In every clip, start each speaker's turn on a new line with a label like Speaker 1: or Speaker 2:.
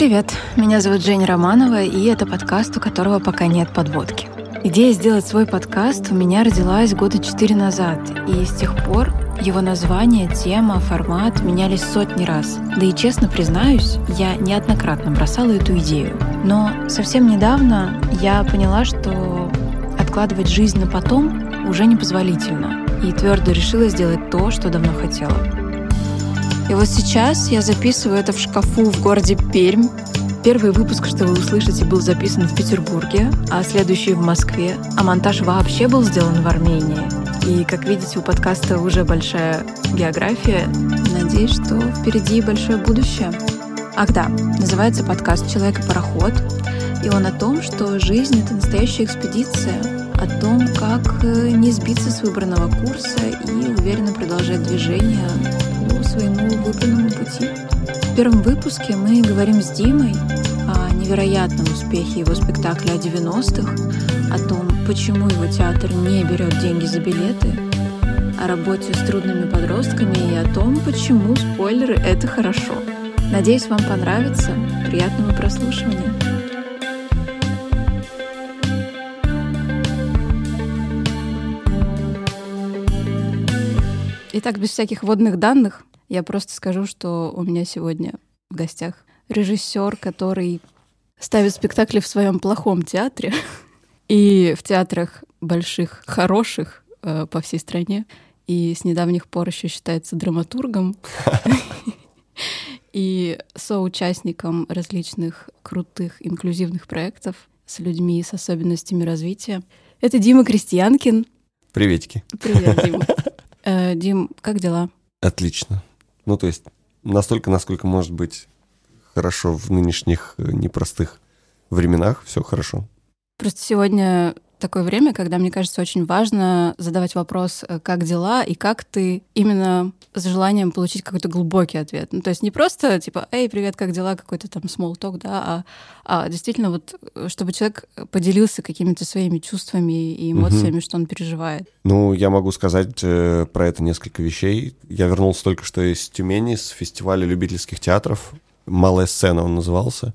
Speaker 1: Привет, меня зовут Женя Романова, и это подкаст, у которого пока нет подводки. Идея сделать свой подкаст у меня родилась года четыре назад, и с тех пор его название, тема, формат менялись сотни раз. Да и честно признаюсь, я неоднократно бросала эту идею. Но совсем недавно я поняла, что откладывать жизнь на потом уже непозволительно, и твердо решила сделать то, что давно хотела. И вот сейчас я записываю это в шкафу в городе Пермь. Первый выпуск, что вы услышите, был записан в Петербурге, а следующий в Москве. А монтаж вообще был сделан в Армении. И, как видите, у подкаста уже большая география. Надеюсь, что впереди большое будущее. Ах да, называется подкаст «Человек и пароход». И он о том, что жизнь — это настоящая экспедиция, о том, как э, не сбиться с выбранного курса и уверенно продолжать движение своему выбранному пути. В первом выпуске мы говорим с Димой о невероятном успехе его спектакля о 90-х, о том, почему его театр не берет деньги за билеты, о работе с трудными подростками и о том, почему спойлеры — это хорошо. Надеюсь, вам понравится. Приятного прослушивания. Итак, без всяких водных данных, я просто скажу, что у меня сегодня в гостях режиссер, который ставит спектакли в своем плохом театре и в театрах больших, хороших э, по всей стране. И с недавних пор еще считается драматургом и соучастником различных крутых инклюзивных проектов с людьми с особенностями развития. Это Дима Крестьянкин.
Speaker 2: Приветики.
Speaker 1: Привет, Дима. Э, Дим, как дела?
Speaker 2: Отлично. Ну, то есть настолько, насколько может быть хорошо в нынешних э, непростых временах, все хорошо.
Speaker 1: Просто сегодня такое время, когда, мне кажется, очень важно задавать вопрос, э, как дела, и как ты именно с желанием получить какой-то глубокий ответ. Ну, то есть не просто типа, эй, привет, как дела, какой-то там small talk, да, а, а действительно вот, э, чтобы человек поделился какими-то своими чувствами и эмоциями, угу. что он переживает.
Speaker 2: Ну, я могу сказать э, про это несколько вещей. Я вернулся только что из Тюмени, с фестиваля любительских театров. «Малая сцена» он назывался.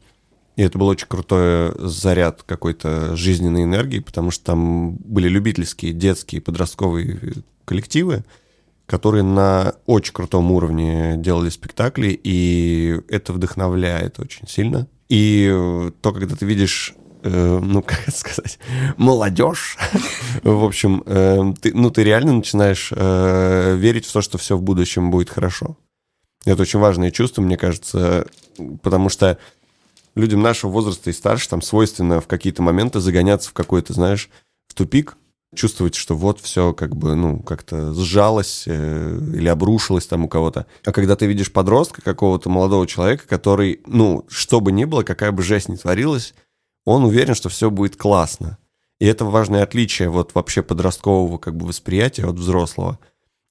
Speaker 2: И это был очень крутой заряд какой-то жизненной энергии, потому что там были любительские, детские, подростковые коллективы, которые на очень крутом уровне делали спектакли, и это вдохновляет очень сильно. И то, когда ты видишь э, ну, как это сказать, молодежь. в общем, э, ты, ну, ты реально начинаешь э, верить в то, что все в будущем будет хорошо. Это очень важное чувство, мне кажется, потому что людям нашего возраста и старше там свойственно в какие-то моменты загоняться в какой-то, знаешь, в тупик, чувствовать, что вот все как бы, ну, как-то сжалось э, или обрушилось там у кого-то. А когда ты видишь подростка, какого-то молодого человека, который, ну, что бы ни было, какая бы жесть ни творилась, он уверен, что все будет классно. И это важное отличие вот вообще подросткового как бы восприятия от взрослого.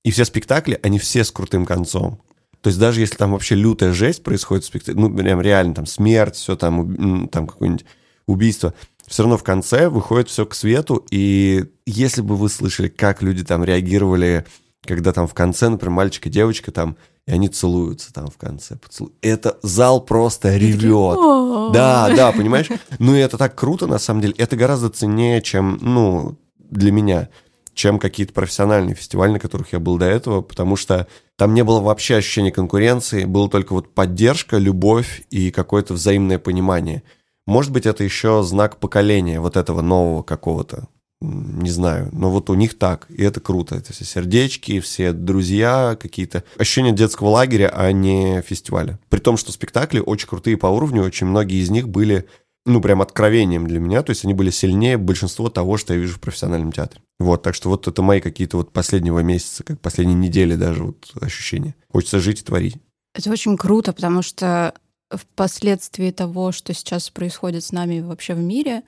Speaker 2: И все спектакли, они все с крутым концом. То есть даже если там вообще лютая жесть происходит в спектакле, ну, прям реально там смерть, все там, там какое-нибудь убийство, все равно в конце выходит все к свету, и если бы вы слышали, как люди там реагировали, когда там в конце, например, мальчик и девочка там, и они целуются там в конце. Поцелу... Это зал просто ревет. Да, да, понимаешь? Ну и это так круто, на самом деле. Это гораздо ценнее, чем, ну, для меня чем какие-то профессиональные фестивали, на которых я был до этого, потому что там не было вообще ощущения конкуренции, была только вот поддержка, любовь и какое-то взаимное понимание. Может быть, это еще знак поколения вот этого нового какого-то, не знаю, но вот у них так, и это круто. Это все сердечки, все друзья, какие-то ощущения детского лагеря, а не фестиваля. При том, что спектакли очень крутые по уровню, очень многие из них были ну, прям откровением для меня, то есть они были сильнее большинства того, что я вижу в профессиональном театре. Вот, так что вот это мои какие-то вот последнего месяца, как последние недели даже вот ощущения. Хочется жить и творить.
Speaker 1: Это очень круто, потому что впоследствии того, что сейчас происходит с нами вообще в мире,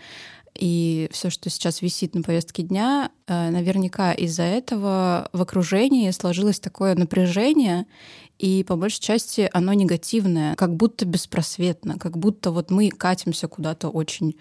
Speaker 1: и все, что сейчас висит на повестке дня, э, наверняка из-за этого в окружении сложилось такое напряжение и по большей части оно негативное, как будто беспросветно, как будто вот мы катимся куда-то очень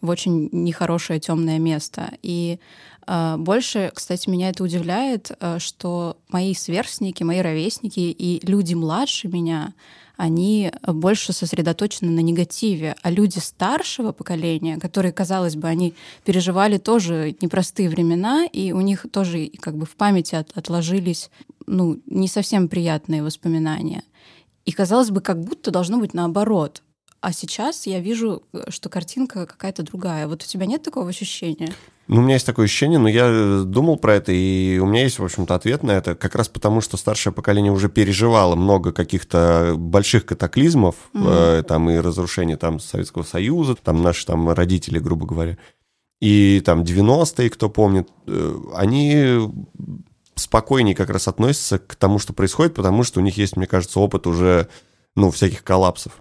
Speaker 1: в очень нехорошее темное место. И э, больше, кстати, меня это удивляет, э, что мои сверстники, мои ровесники и люди младше меня, они больше сосредоточены на негативе, а люди старшего поколения, которые, казалось бы, они переживали тоже непростые времена, и у них тоже как бы в памяти от, отложились ну, не совсем приятные воспоминания. И казалось бы, как будто должно быть наоборот. А сейчас я вижу, что картинка какая-то другая. Вот у тебя нет такого ощущения?
Speaker 2: Ну, у меня есть такое ощущение, но я э, думал про это, и у меня есть, в общем-то, ответ на это, как раз потому, что старшее поколение уже переживало много каких-то больших катаклизмов, mm-hmm. э, там и разрушения там Советского Союза, там наши там родители, грубо говоря, и там 90-е, кто помнит, э, они спокойнее как раз относятся к тому, что происходит, потому что у них есть, мне кажется, опыт уже, ну, всяких коллапсов.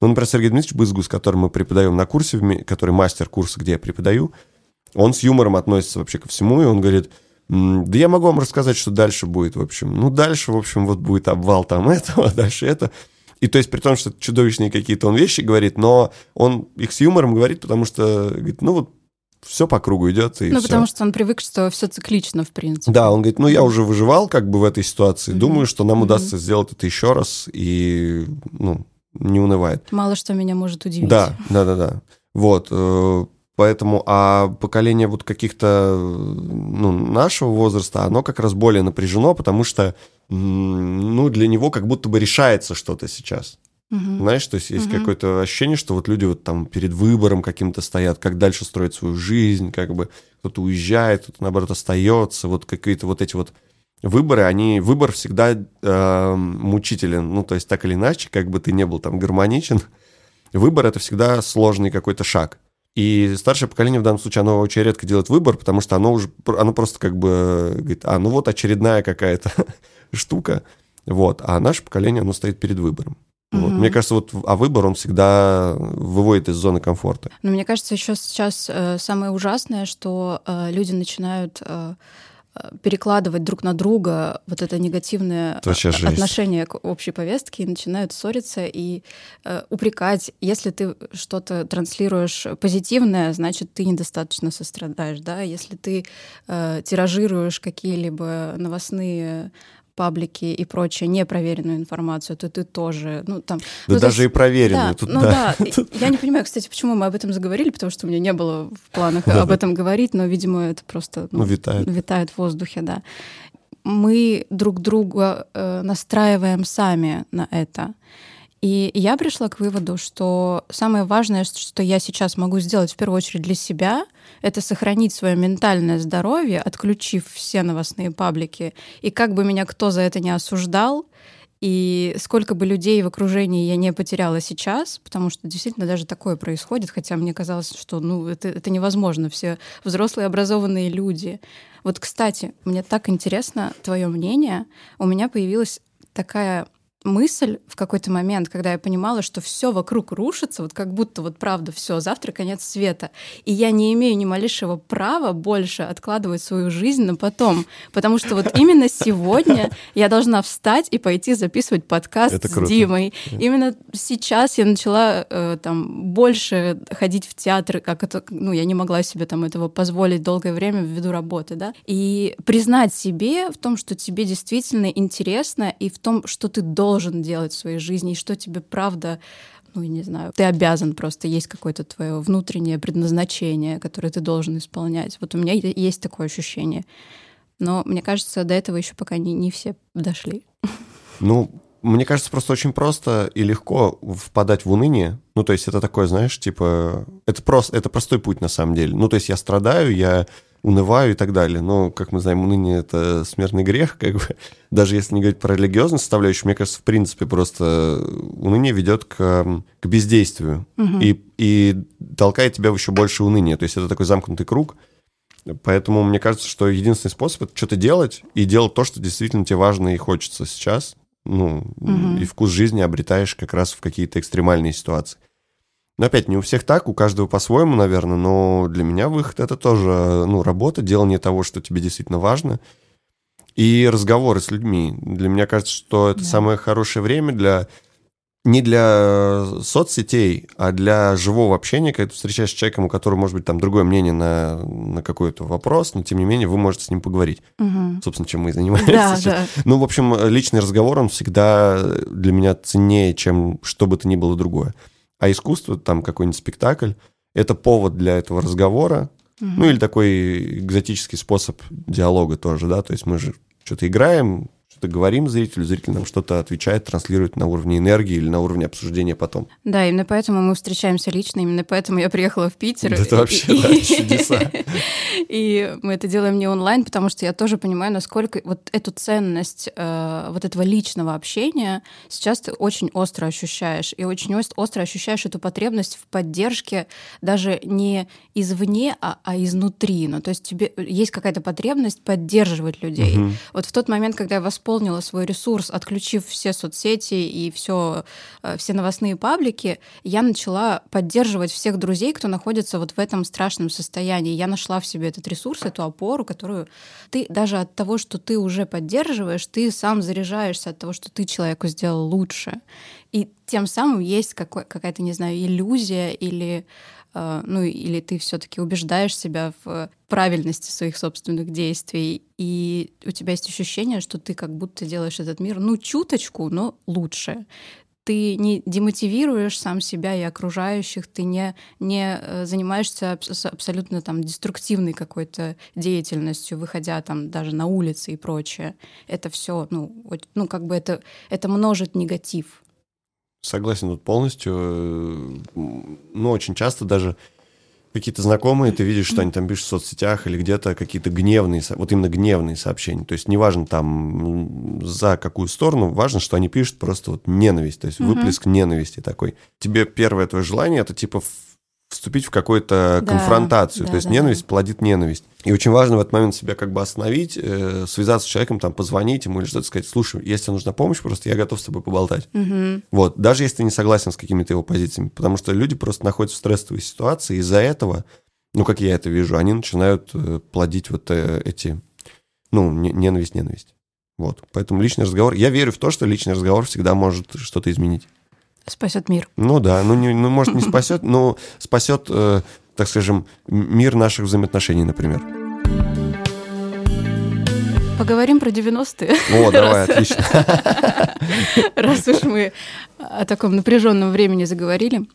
Speaker 2: Ну, например, Сергей Дмитриевич Бызгу, с которым мы преподаем на курсе, который мастер курса, где я преподаю, он с юмором относится вообще ко всему, и он говорит, да я могу вам рассказать, что дальше будет, в общем. Ну, дальше, в общем, вот будет обвал там этого, дальше это. И то есть при том, что чудовищные какие-то он вещи говорит, но он их с юмором говорит, потому что, говорит, ну вот все по кругу идет. И
Speaker 1: ну,
Speaker 2: все.
Speaker 1: потому что он привык, что все циклично, в принципе.
Speaker 2: Да, он говорит, ну, я уже выживал как бы в этой ситуации, mm-hmm. думаю, что нам mm-hmm. удастся сделать это еще раз, и, ну, не унывает.
Speaker 1: Мало что меня может удивить.
Speaker 2: Да, да, да, да. Вот, э, Поэтому, а поколение вот каких-то, ну, нашего возраста, оно как раз более напряжено, потому что, ну, для него как будто бы решается что-то сейчас. Угу. Знаешь, то есть есть угу. какое-то ощущение, что вот люди вот там перед выбором каким-то стоят, как дальше строить свою жизнь, как бы кто-то уезжает, кто-то, наоборот, остается, вот какие-то вот эти вот выборы, они, выбор всегда э, мучителен, ну, то есть так или иначе, как бы ты не был там гармоничен, выбор — это всегда сложный какой-то шаг. И старшее поколение в данном случае, оно очень редко делает выбор, потому что оно уже, оно просто как бы говорит, а, ну вот очередная какая-то штука, вот, а наше поколение, оно стоит перед выбором. Вот. Мне кажется, вот, а выбор, он всегда выводит из зоны комфорта.
Speaker 1: Но мне кажется, еще сейчас э, самое ужасное, что э, люди начинают Э, перекладывать друг на друга вот это негативное отношение к общей повестке и начинают ссориться и э, упрекать. Если ты что-то транслируешь позитивное, значит, ты недостаточно сострадаешь, да. Если ты э, тиражируешь какие-либо новостные паблики и прочее непроверенную информацию, то ты тоже, ну там...
Speaker 2: Да
Speaker 1: ну,
Speaker 2: даже
Speaker 1: есть,
Speaker 2: и проверенную.
Speaker 1: Да, тут, ну да. да. Я не понимаю, кстати, почему мы об этом заговорили, потому что у меня не было в планах об этом говорить, но, видимо, это просто ну, витает. витает в воздухе, да. Мы друг друга э, настраиваем сами на это. И я пришла к выводу, что самое важное, что я сейчас могу сделать в первую очередь для себя, это сохранить свое ментальное здоровье, отключив все новостные паблики. И как бы меня кто за это не осуждал, и сколько бы людей в окружении я не потеряла сейчас, потому что действительно даже такое происходит, хотя мне казалось, что ну, это, это невозможно, все взрослые образованные люди. Вот, кстати, мне так интересно твое мнение. У меня появилась такая мысль в какой-то момент, когда я понимала, что все вокруг рушится, вот как будто вот правда все, завтра конец света, и я не имею ни малейшего права больше откладывать свою жизнь на потом, потому что вот именно сегодня я должна встать и пойти записывать подкаст Это с круто. Димой. Именно сейчас я начала э, там больше ходить в театр, как это, ну я не могла себе там этого позволить долгое время ввиду работы, да, и признать себе в том, что тебе действительно интересно и в том, что ты должен должен делать в своей жизни, и что тебе правда ну, я не знаю, ты обязан просто, есть какое-то твое внутреннее предназначение, которое ты должен исполнять. Вот у меня есть такое ощущение. Но мне кажется, до этого еще пока не, не все дошли.
Speaker 2: Ну, мне кажется, просто очень просто и легко впадать в уныние. Ну, то есть это такое, знаешь, типа... Это, просто, это простой путь на самом деле. Ну, то есть я страдаю, я унываю и так далее. Но, как мы знаем, уныние — это смертный грех, как бы. Даже если не говорить про религиозную составляющую, мне кажется, в принципе, просто уныние ведет к, к бездействию угу. и, и толкает тебя в еще больше уныния. То есть это такой замкнутый круг. Поэтому мне кажется, что единственный способ — это что-то делать и делать то, что действительно тебе важно и хочется сейчас. Ну, угу. и вкус жизни обретаешь как раз в какие-то экстремальные ситуации. Но опять, не у всех так, у каждого по-своему, наверное, но для меня выход — это тоже, ну, работа, делание того, что тебе действительно важно. И разговоры с людьми. Для меня кажется, что это да. самое хорошее время для не для соцсетей, а для живого общения, когда ты встречаешь человеком, у которого может быть там другое мнение на, на какой-то вопрос, но тем не менее вы можете с ним поговорить. Угу. Собственно, чем мы и занимаемся да, сейчас. Да. Ну, в общем, личный разговор, он всегда для меня ценнее, чем что бы то ни было другое. А искусство, там какой-нибудь спектакль, это повод для этого разговора, угу. ну или такой экзотический способ диалога тоже, да, то есть мы же что-то играем, что-то говорим зрителю, зритель нам что-то отвечает, транслирует на уровне энергии или на уровне обсуждения потом.
Speaker 1: Да, именно поэтому мы встречаемся лично, именно поэтому я приехала в Питер.
Speaker 2: Да это вообще, да, чудеса.
Speaker 1: И мы это делаем не онлайн, потому что я тоже понимаю, насколько вот эту ценность э, вот этого личного общения сейчас ты очень остро ощущаешь. И очень остро ощущаешь эту потребность в поддержке даже не извне, а, а изнутри. Ну, то есть тебе есть какая-то потребность поддерживать людей. Вот в тот момент, когда я вас восполнила свой ресурс, отключив все соцсети и все, э, все новостные паблики, я начала поддерживать всех друзей, кто находится вот в этом страшном состоянии. Я нашла в себе этот ресурс, эту опору, которую ты даже от того, что ты уже поддерживаешь, ты сам заряжаешься от того, что ты человеку сделал лучше. И тем самым есть какая-то, не знаю, иллюзия или ну или ты все-таки убеждаешь себя в правильности своих собственных действий, и у тебя есть ощущение, что ты как будто делаешь этот мир, ну, чуточку, но лучше ты не демотивируешь сам себя и окружающих, ты не, не э, занимаешься абсолютно там деструктивной какой-то деятельностью, выходя там даже на улицы и прочее. Это все, ну, ну как бы это, это множит негатив.
Speaker 2: Согласен тут полностью. Ну, очень часто даже какие-то знакомые, ты видишь, что они там пишут в соцсетях или где-то какие-то гневные, вот именно гневные сообщения. То есть неважно там за какую сторону, важно, что они пишут просто вот ненависть, то есть выплеск ненависти такой. Тебе первое твое желание это типа вступить в какую-то да, конфронтацию. Да, То есть да, ненависть да. плодит ненависть. И очень важно в этот момент себя как бы остановить, э, связаться с человеком, там, позвонить ему или что-то сказать, слушай, если нужна помощь, просто я готов с тобой поболтать. Угу. Вот, даже если ты не согласен с какими-то его позициями, потому что люди просто находятся в стрессовой ситуации, из-за этого, ну, как я это вижу, они начинают э, плодить вот э, эти, ну, ненависть, ненависть. Вот, поэтому личный разговор, я верю в то, что личный разговор всегда может что-то изменить.
Speaker 1: Спасет мир.
Speaker 2: Ну да, ну, не, ну может не спасет, но спасет, э, так скажем, мир наших взаимоотношений, например.
Speaker 1: Поговорим про 90-е.
Speaker 2: О, давай, отлично.
Speaker 1: Раз уж мы о таком напряженном времени заговорили.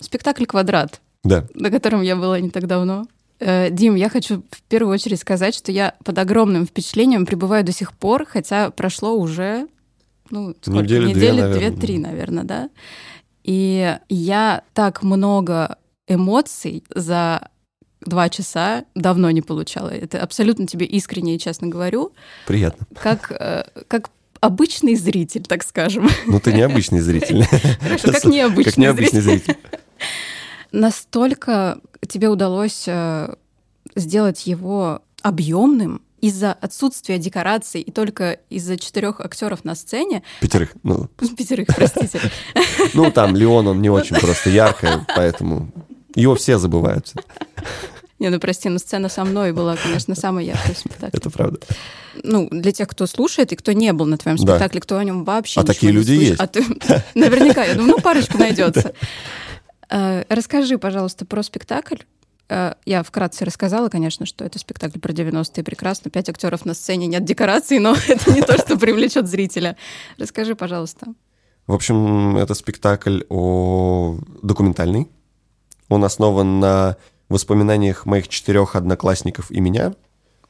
Speaker 1: Спектакль «Квадрат»,
Speaker 2: да.
Speaker 1: на котором я была не так давно. Э, Дим, я хочу в первую очередь сказать, что я под огромным впечатлением пребываю до сих пор, хотя прошло уже ну, сколько? Недели, Недели две-три, наверное, да. И я так много эмоций за два часа давно не получала. Это абсолютно тебе искренне и честно говорю.
Speaker 2: Приятно.
Speaker 1: Как, э, как обычный зритель, так скажем.
Speaker 2: Ну, ты необычный зритель.
Speaker 1: Хорошо, как необычный, как необычный зритель. Настолько тебе удалось э, сделать его объемным, из-за отсутствия декораций и только из-за четырех актеров на сцене.
Speaker 2: Пятерых, ну.
Speaker 1: Пятерых, простите.
Speaker 2: Ну, там Леон, он не очень просто яркий, поэтому его все забываются.
Speaker 1: Не, ну прости, но сцена со мной была, конечно, самая яркая в спектакле.
Speaker 2: Это правда.
Speaker 1: Ну, для тех, кто слушает и кто не был на твоем спектакле, кто о нем вообще
Speaker 2: А такие люди есть. А
Speaker 1: наверняка, я думаю, ну, парочку найдется. Э, расскажи, пожалуйста, про спектакль. Э, я вкратце рассказала, конечно, что это спектакль про 90-е прекрасно. Пять актеров на сцене, нет декораций, но это не то, что привлечет зрителя. Расскажи, пожалуйста.
Speaker 2: В общем, это спектакль о документальный. Он основан на воспоминаниях моих четырех одноклассников и меня.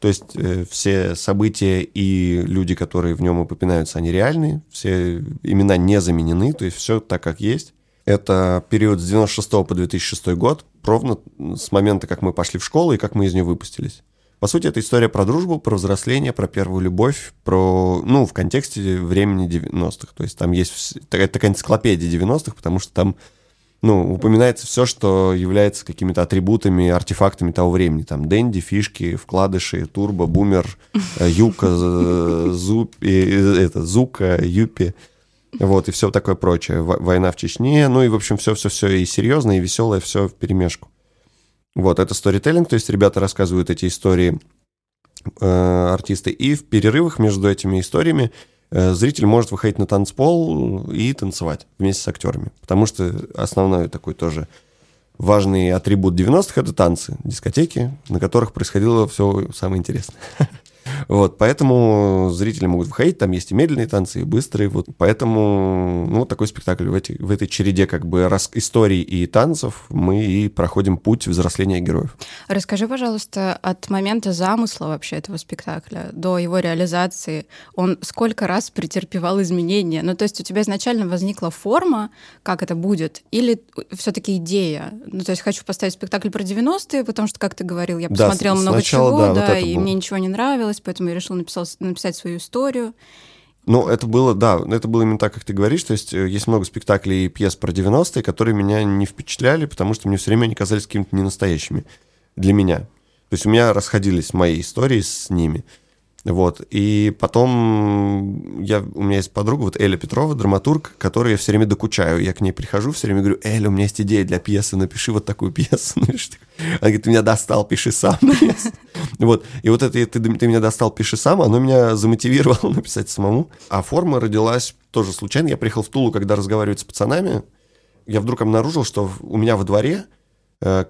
Speaker 2: То есть э, все события и люди, которые в нем упоминаются, они реальные. Все имена не заменены, то есть все так, как есть. Это период с 96 по 2006 год, ровно с момента, как мы пошли в школу и как мы из нее выпустились. По сути, это история про дружбу, про взросление, про первую любовь, про, ну, в контексте времени 90-х. То есть там есть, это такая энциклопедия 90-х, потому что там, ну, упоминается все, что является какими-то атрибутами, артефактами того времени. Там Дэнди, фишки, вкладыши, турбо, бумер, э, юка, э, это, зука, юпи. Вот, и все такое прочее. Война в Чечне, ну и, в общем, все-все-все и серьезное, и веселое, все в перемешку. Вот, это сторителлинг, то есть ребята рассказывают эти истории э, артисты. И в перерывах между этими историями э, зритель может выходить на танцпол и танцевать вместе с актерами. Потому что основной такой тоже важный атрибут 90-х — это танцы, дискотеки, на которых происходило все самое интересное. Вот, поэтому зрители могут выходить, там есть и медленные танцы, и быстрые, вот, поэтому, ну, вот такой спектакль в, эти, в этой череде как бы рас, историй и танцев мы и проходим путь взросления героев.
Speaker 1: Расскажи, пожалуйста, от момента замысла вообще этого спектакля до его реализации, он сколько раз претерпевал изменения? Ну, то есть у тебя изначально возникла форма, как это будет, или все-таки идея? Ну, то есть хочу поставить спектакль про 90-е, потому что, как ты говорил, я посмотрела да, много сначала, чего, да, да вот и было. мне ничего не нравилось, поэтому я решила написал, написать свою историю.
Speaker 2: Ну, это было, да, это было именно так, как ты говоришь. То есть э, есть много спектаклей и пьес про 90-е, которые меня не впечатляли, потому что мне все время они казались какими-то ненастоящими для меня. То есть у меня расходились мои истории с ними. Вот. И потом я, у меня есть подруга, вот Эля Петрова, драматург, которой я все время докучаю. Я к ней прихожу, все время говорю, Эля, у меня есть идея для пьесы, напиши вот такую пьесу. Она говорит, ты меня достал, пиши сам. Вот. И вот это ты, ты меня достал, пиши сам, оно меня замотивировало написать самому. А форма родилась тоже случайно. Я приехал в Тулу, когда разговаривать с пацанами. Я вдруг обнаружил, что у меня во дворе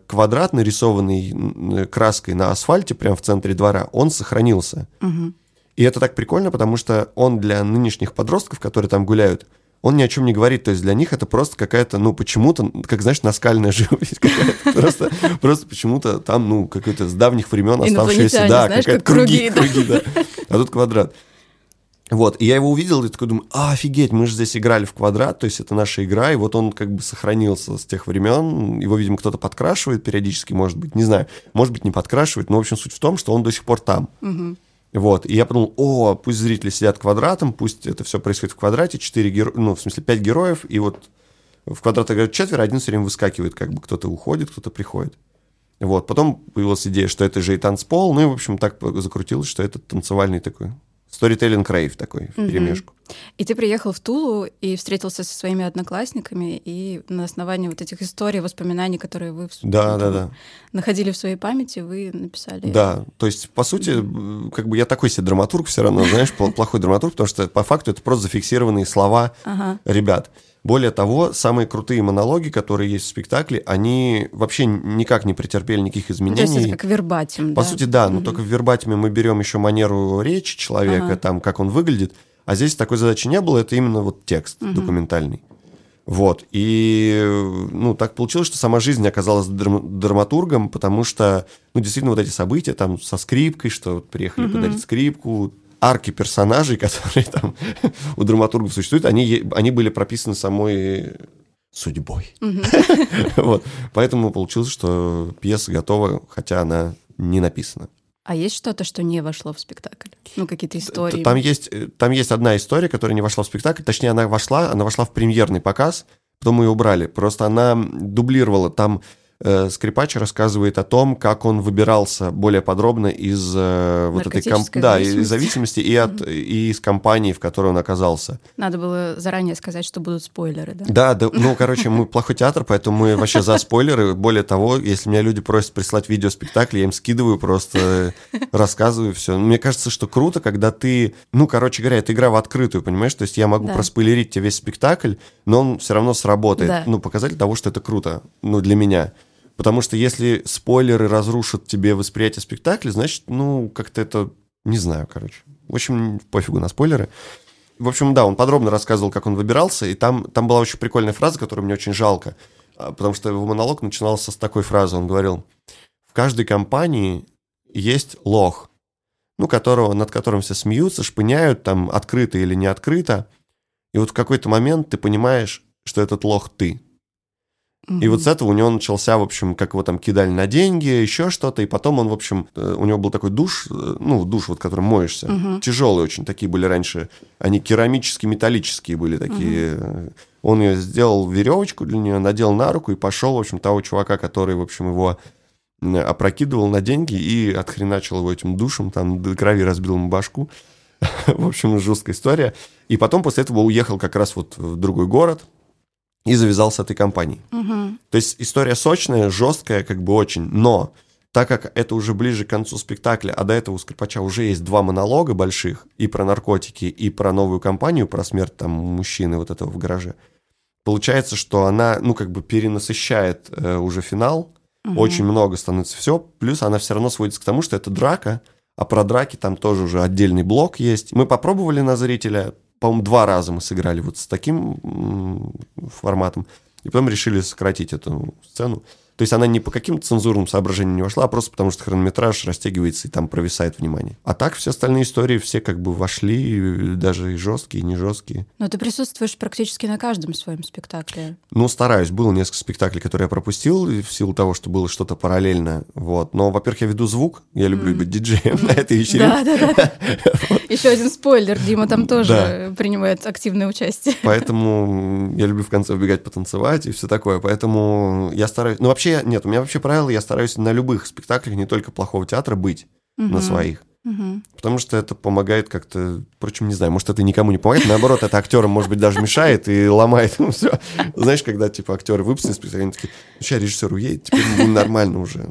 Speaker 2: квадрат, нарисованный краской на асфальте прямо в центре двора, он сохранился. Угу. И это так прикольно, потому что он для нынешних подростков, которые там гуляют, он ни о чем не говорит. То есть для них это просто какая-то, ну, почему-то, как, знаешь, наскальная живопись какая-то. Просто, просто почему-то там, ну, какой-то с давних времен оставшаяся, да, какая-то круги, круги, да. А тут квадрат. Вот, и я его увидел и такой думаю, а, офигеть, мы же здесь играли в квадрат, то есть это наша игра, и вот он как бы сохранился с тех времен, его, видимо, кто-то подкрашивает периодически, может быть, не знаю, может быть, не подкрашивает, но, в общем, суть в том, что он до сих пор там. Угу. Вот, и я подумал, о, пусть зрители сидят квадратом, пусть это все происходит в квадрате, четыре героя, ну, в смысле, пять героев, и вот в квадрат играют четверо, один все время выскакивает, как бы кто-то уходит, кто-то приходит. Вот, потом появилась идея, что это же и танцпол, ну и, в общем, так закрутилось, что это танцевальный такой Storytelling рейв такой, в перемешку.
Speaker 1: И ты приехал в Тулу и встретился со своими одноклассниками, и на основании вот этих историй, воспоминаний, которые вы
Speaker 2: да, да, да.
Speaker 1: находили в своей памяти, вы написали.
Speaker 2: Да, то есть, по сути, как бы я такой себе драматург все равно, знаешь, плохой драматург, потому что по факту это просто зафиксированные слова ребят. Более того, самые крутые монологи, которые есть в спектакле, они вообще никак не претерпели никаких изменений. То
Speaker 1: есть это как вербатим,
Speaker 2: По да? сути, да, но mm-hmm. только в вербатиме мы берем еще манеру речи человека, ага. там, как он выглядит, а здесь такой задачи не было, это именно вот текст mm-hmm. документальный. Вот, и, ну, так получилось, что сама жизнь оказалась драм- драматургом, потому что, ну, действительно, вот эти события там со скрипкой, что вот приехали mm-hmm. подарить скрипку, арки персонажей, которые там у драматургов существуют, они, они были прописаны самой судьбой. вот. Поэтому получилось, что пьеса готова, хотя она не написана.
Speaker 1: А есть что-то, что не вошло в спектакль? Ну, какие-то истории?
Speaker 2: Там есть, там есть одна история, которая не вошла в спектакль. Точнее, она вошла, она вошла в премьерный показ, потом мы ее убрали. Просто она дублировала там э, скрипач рассказывает о том, как он выбирался более подробно из э, вот этой комп... да, из зависимости и, от, и из компании, в которой он оказался.
Speaker 1: Надо было заранее сказать, что будут спойлеры, да?
Speaker 2: Да, да ну, короче, мы плохой театр, поэтому мы вообще за спойлеры. Более того, если меня люди просят прислать видеоспектакль, я им скидываю, просто рассказываю все. Мне кажется, что круто, когда ты, ну, короче говоря, это игра в открытую, понимаешь? То есть я могу да. проспойлерить тебе весь спектакль, но он все равно сработает. Да. Ну, показатель того, что это круто, ну, для меня. Потому что если спойлеры разрушат тебе восприятие спектакля, значит, ну, как-то это... Не знаю, короче. В общем, пофигу на спойлеры. В общем, да, он подробно рассказывал, как он выбирался, и там, там была очень прикольная фраза, которую мне очень жалко, а, потому что его монолог начинался с такой фразы. Он говорил, в каждой компании есть лох, ну, которого, над которым все смеются, шпыняют, там, открыто или не открыто, и вот в какой-то момент ты понимаешь, что этот лох ты. И вот с этого у него начался, в общем, как его там кидали на деньги, еще что-то, и потом он, в общем, э, у него был такой душ, э, ну, душ, вот, которым моешься, угу. тяжелые очень такие были раньше, они керамические, металлические были такие. Угу. Он ее сделал веревочку для нее, надел на руку и пошел, в общем, того чувака, который, в общем, его опрокидывал на деньги и отхреначил его этим душем, там до крови разбил ему башку. в общем, жесткая история. И потом после этого уехал как раз вот в другой город, и завязал с этой компанией. Угу. То есть история сочная, жесткая, как бы очень, но так как это уже ближе к концу спектакля, а до этого у Скрипача уже есть два монолога больших, и про наркотики, и про новую компанию, про смерть там мужчины вот этого в гараже, получается, что она, ну, как бы перенасыщает э, уже финал, угу. очень много становится все, плюс она все равно сводится к тому, что это драка, а про драки там тоже уже отдельный блок есть. Мы попробовали на зрителя, по-моему, два раза мы сыграли вот с таким форматом, и потом решили сократить эту сцену. То есть она не по каким-то цензурным соображениям не вошла, а просто потому что хронометраж растягивается и там провисает внимание. А так все остальные истории все как бы вошли, даже и жесткие, и не жесткие.
Speaker 1: Но ты присутствуешь практически на каждом своем спектакле.
Speaker 2: Ну, стараюсь. Было несколько спектаклей, которые я пропустил в силу того, что было что-то параллельно. Вот. Но, во-первых, я веду звук. Я люблю mm. быть диджеем mm. на этой вечеринке. Да, да,
Speaker 1: да. Еще один спойлер. Дима там тоже принимает активное участие.
Speaker 2: Поэтому я люблю в конце убегать потанцевать и все такое. Поэтому я стараюсь... Ну, вообще вообще, нет, у меня вообще правило, я стараюсь на любых спектаклях, не только плохого театра, быть угу. на своих. Угу. Потому что это помогает как-то, впрочем, не знаю, может, это никому не помогает, наоборот, это актерам, может быть, даже мешает и ломает ему все. Знаешь, когда, типа, актеры выпустили спектакль, они такие, ну, сейчас режиссер уедет, теперь нормально уже.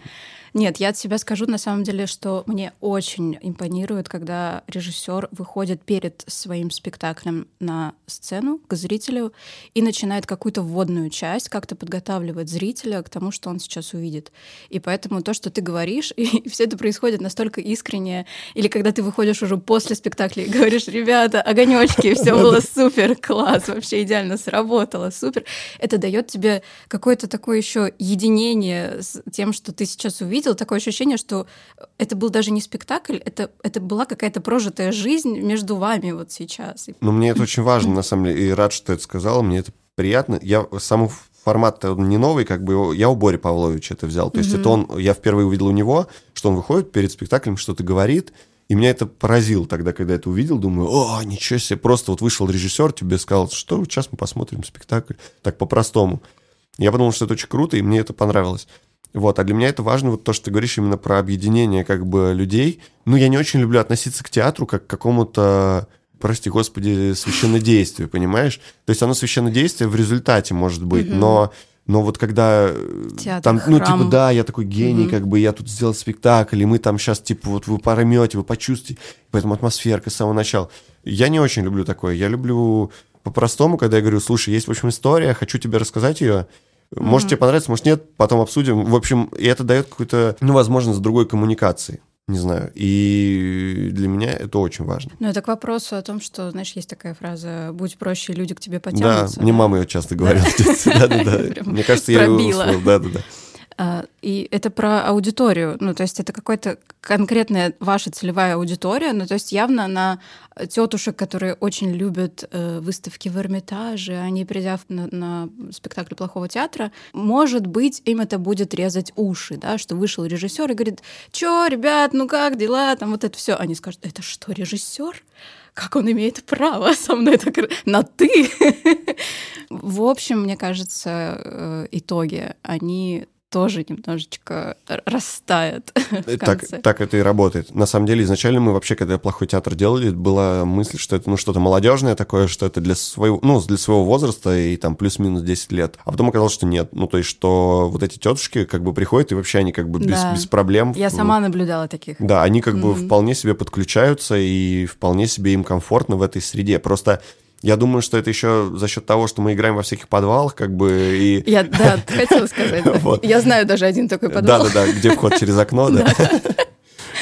Speaker 1: Нет, я от себя скажу на самом деле, что мне очень импонирует, когда режиссер выходит перед своим спектаклем на сцену к зрителю и начинает какую-то вводную часть, как-то подготавливает зрителя к тому, что он сейчас увидит. И поэтому то, что ты говоришь, и все это происходит настолько искренне, или когда ты выходишь уже после спектакля и говоришь, ребята, огонечки, все было супер, класс, вообще идеально сработало, супер. Это дает тебе какое-то такое еще единение с тем, что ты сейчас увидел, видела такое ощущение, что это был даже не спектакль, это, это была какая-то прожитая жизнь между вами вот сейчас.
Speaker 2: Ну, мне это очень важно, на самом деле, и рад, что ты это сказала, мне это приятно. Я сам формат не новый, как бы я у Бори Павловича это взял. То есть mm-hmm. это он, я впервые увидел у него, что он выходит перед спектаклем, что-то говорит, и меня это поразило тогда, когда это увидел. Думаю, о, ничего себе, просто вот вышел режиссер, тебе сказал, что сейчас мы посмотрим спектакль. Так по-простому. Я подумал, что это очень круто, и мне это понравилось. Вот, а для меня это важно, вот то, что ты говоришь именно про объединение как бы людей. Ну, я не очень люблю относиться к театру как к какому-то, прости господи, священнодействию, понимаешь? То есть оно священнодействие в результате может быть, mm-hmm. но но вот когда э, Театр, там, ну, храм. типа, да, я такой гений, mm-hmm. как бы я тут сделал спектакль, и мы там сейчас, типа, вот вы поймете, вы почувствуете, поэтому атмосферка с самого начала. Я не очень люблю такое. Я люблю по-простому, когда я говорю, слушай, есть, в общем, история, хочу тебе рассказать ее, может, mm-hmm. тебе понравится, может, нет, потом обсудим. В общем, и это дает какую-то, ну, возможность другой коммуникации. Не знаю. И для меня это очень важно.
Speaker 1: Ну, это к вопросу о том, что, знаешь, есть такая фраза «будь проще, люди к тебе потянутся».
Speaker 2: Да, мне мама ее часто говорила. Да-да-да. Мне кажется, я ее Да-да-да.
Speaker 1: А, и это про аудиторию, ну, то есть это какая-то конкретная ваша целевая аудитория, ну, то есть явно на тетушек, которые очень любят э, выставки в Эрмитаже, они, придя на, на спектакль плохого театра, может быть, им это будет резать уши, да, что вышел режиссер и говорит, чё, ребят, ну как дела, там вот это все, они скажут, это что, режиссер? как он имеет право со мной так на ты. В общем, мне кажется, э, итоги, они тоже немножечко растает.
Speaker 2: Так, так это и работает. На самом деле, изначально мы вообще, когда плохой театр делали, была мысль, что это ну, что-то молодежное такое, что это для своего, ну, для своего возраста и там плюс-минус 10 лет. А потом оказалось, что нет. Ну, то есть, что вот эти тетушки как бы приходят, и вообще они как бы без, да. без проблем.
Speaker 1: Я сама наблюдала таких.
Speaker 2: Да, они как mm-hmm. бы вполне себе подключаются, и вполне себе им комфортно в этой среде. Просто я думаю, что это еще за счет того, что мы играем во всяких подвалах, как бы и...
Speaker 1: Я, да, хотела сказать. Я знаю даже один такой подвал.
Speaker 2: Да-да-да, где вход через окно, да.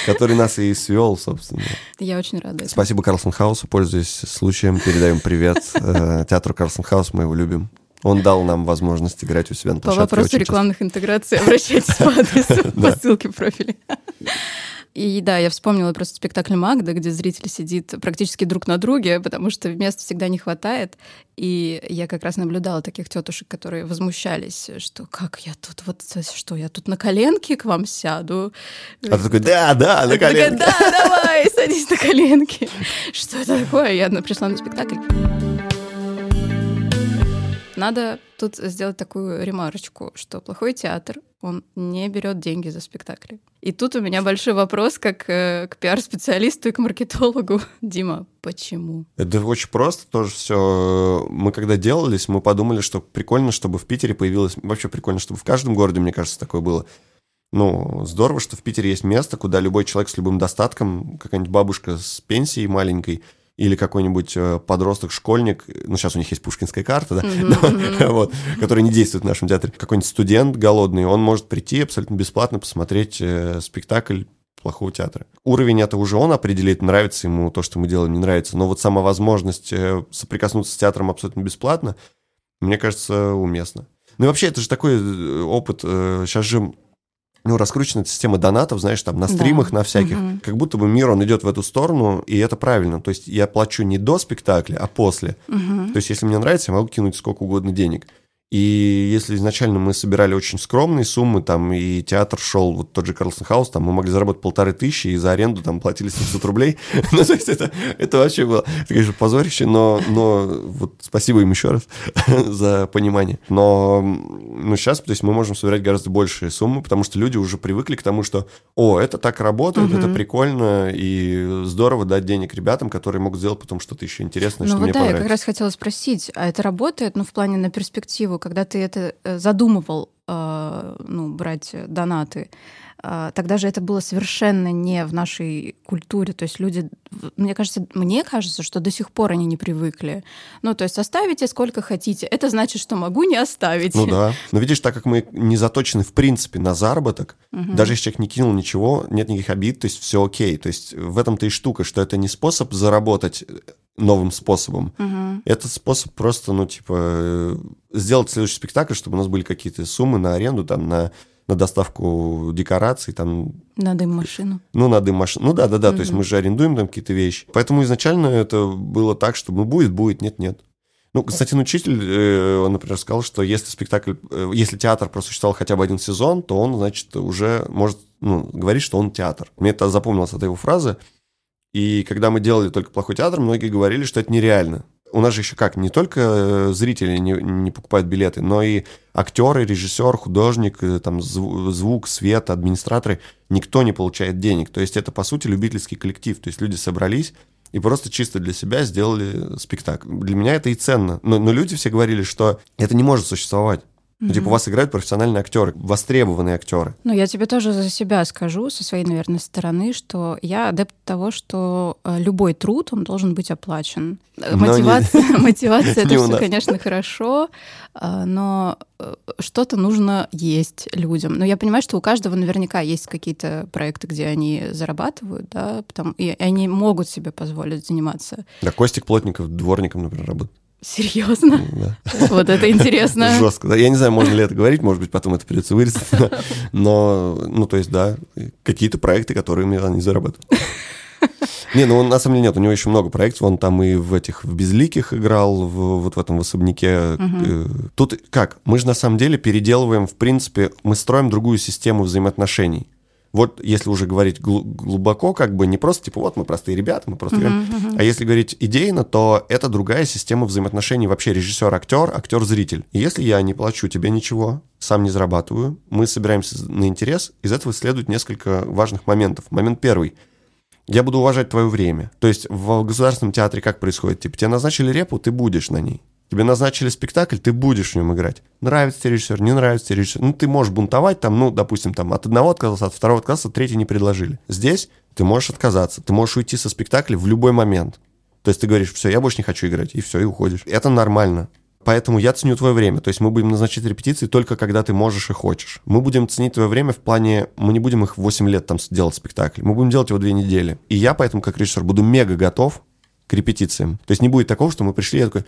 Speaker 2: Который нас и свел, собственно.
Speaker 1: Я очень рада.
Speaker 2: Спасибо Карлсон Хаусу, пользуясь случаем, передаем привет э, театру Карлсон Хаус, мы его любим. Он дал нам возможность играть у себя на
Speaker 1: площадке. По вопросу рекламных интеграций обращайтесь по адресу, по ссылке в профиле. И да, я вспомнила просто спектакль Магда, где зритель сидит практически друг на друге, потому что места всегда не хватает. И я как раз наблюдала таких тетушек, которые возмущались, что как я тут вот что я тут на коленке к вам сяду.
Speaker 2: А ты такой, да, да, на коленке.
Speaker 1: да, давай, садись на коленки. Что такое? Я пришла на спектакль. Надо тут сделать такую ремарочку, что плохой театр, он не берет деньги за спектакли. И тут у меня большой вопрос как э, к пиар-специалисту и к маркетологу. Дима, почему?
Speaker 2: Это очень просто тоже все. Мы когда делались, мы подумали, что прикольно, чтобы в Питере появилось... Вообще прикольно, чтобы в каждом городе, мне кажется, такое было. Ну, здорово, что в Питере есть место, куда любой человек с любым достатком, какая-нибудь бабушка с пенсией маленькой, или какой-нибудь э, подросток, школьник, ну, сейчас у них есть пушкинская карта, да, mm-hmm. вот, которая не действует в нашем театре, какой-нибудь студент голодный, он может прийти абсолютно бесплатно посмотреть э, спектакль плохого театра. Уровень это уже он определит, нравится ему то, что мы делаем, не нравится, но вот сама возможность э, соприкоснуться с театром абсолютно бесплатно, мне кажется, уместно. Ну и вообще, это же такой э, опыт, сейчас же ну, раскручена система донатов, знаешь, там на стримах, да. на всяких. Угу. Как будто бы мир, он идет в эту сторону, и это правильно. То есть я плачу не до спектакля, а после. Угу. То есть если мне нравится, я могу кинуть сколько угодно денег. И если изначально мы собирали очень скромные суммы, там, и театр шел, вот тот же Карлсон Хаус, там, мы могли заработать полторы тысячи, и за аренду там платили 700 рублей. ну, то есть это, это вообще было, это, конечно, позорище, но, но вот спасибо им еще раз за понимание. Но ну, сейчас, то есть мы можем собирать гораздо большие суммы, потому что люди уже привыкли к тому, что, о, это так работает, это прикольно, и здорово дать денег ребятам, которые могут сделать потом что-то еще интересное, ну, что вот мне да, понравится.
Speaker 1: я как раз хотела спросить, а это работает, ну, в плане на перспективу, когда ты это э, задумывал, э, ну, брать донаты, э, тогда же это было совершенно не в нашей культуре. То есть люди, мне кажется, мне кажется, что до сих пор они не привыкли. Ну, то есть оставите сколько хотите. Это значит, что могу не оставить.
Speaker 2: Ну да. Но видишь, так как мы не заточены в принципе на заработок, угу. даже если человек не кинул ничего, нет никаких обид, то есть все окей. То есть в этом-то и штука, что это не способ заработать новым способом. Угу. Это способ просто, ну, типа, э, сделать следующий спектакль, чтобы у нас были какие-то суммы на аренду, там, на, на доставку декораций, там...
Speaker 1: На дым-машину.
Speaker 2: Ну, на дым-машину. Ну, да-да-да, угу. то есть мы же арендуем там какие-то вещи. Поэтому изначально это было так, что ну, будет, будет, нет-нет. Ну, кстати, учитель, э, он, например, сказал, что если спектакль, э, если театр просуществовал хотя бы один сезон, то он, значит, уже может ну, говорить, что он театр. Мне это запомнилась эта его фраза. И когда мы делали только плохой театр, многие говорили, что это нереально. У нас же еще как, не только э, зрители не, не покупают билеты, но и актеры, режиссер, художник, э, там, звук, свет, администраторы, никто не получает денег. То есть это, по сути, любительский коллектив. То есть люди собрались и просто чисто для себя сделали спектакль. Для меня это и ценно. Но, но люди все говорили, что это не может существовать. Ну, типа, у вас играют профессиональные актеры, востребованные актеры.
Speaker 1: Ну, я тебе тоже за себя скажу, со своей, наверное, стороны, что я адепт того, что э, любой труд, он должен быть оплачен. Мотивация, не... мотивация это все, конечно, хорошо, э, но э, что-то нужно есть людям. Но я понимаю, что у каждого наверняка есть какие-то проекты, где они зарабатывают, да, потому, и они могут себе позволить заниматься.
Speaker 2: Да, Костик Плотников дворником, например, работает.
Speaker 1: Серьезно? Да. Вот это интересно.
Speaker 2: Жестко. Я не знаю, можно ли это говорить, может быть, потом это придется вырезать. Но, ну, то есть, да, какие-то проекты, которыми они зарабатывают. Не, ну он на самом деле нет, у него еще много проектов, он там и в этих, в Безликих играл, в, вот в этом в особняке. Угу. Тут как, мы же на самом деле переделываем, в принципе, мы строим другую систему взаимоотношений вот если уже говорить гл- глубоко, как бы не просто типа вот мы простые ребята, мы просто uh-huh, uh-huh. а если говорить идейно, то это другая система взаимоотношений вообще режиссер-актер, актер-зритель. И если я не плачу тебе ничего, сам не зарабатываю, мы собираемся на интерес, из этого следует несколько важных моментов. Момент первый. Я буду уважать твое время. То есть в государственном театре как происходит? Типа, тебе назначили репу, ты будешь на ней. Тебе назначили спектакль, ты будешь в нем играть. Нравится тебе режиссер, не нравится тебе режиссер. Ну, ты можешь бунтовать там, ну, допустим, там от одного отказался, от второго отказался, от третьего не предложили. Здесь ты можешь отказаться, ты можешь уйти со спектакля в любой момент. То есть ты говоришь, все, я больше не хочу играть, и все, и уходишь. Это нормально. Поэтому я ценю твое время. То есть мы будем назначать репетиции только когда ты можешь и хочешь. Мы будем ценить твое время в плане, мы не будем их 8 лет там делать спектакль. Мы будем делать его 2 недели. И я поэтому, как режиссер, буду мега готов к репетициям. То есть не будет такого, что мы пришли, я такой,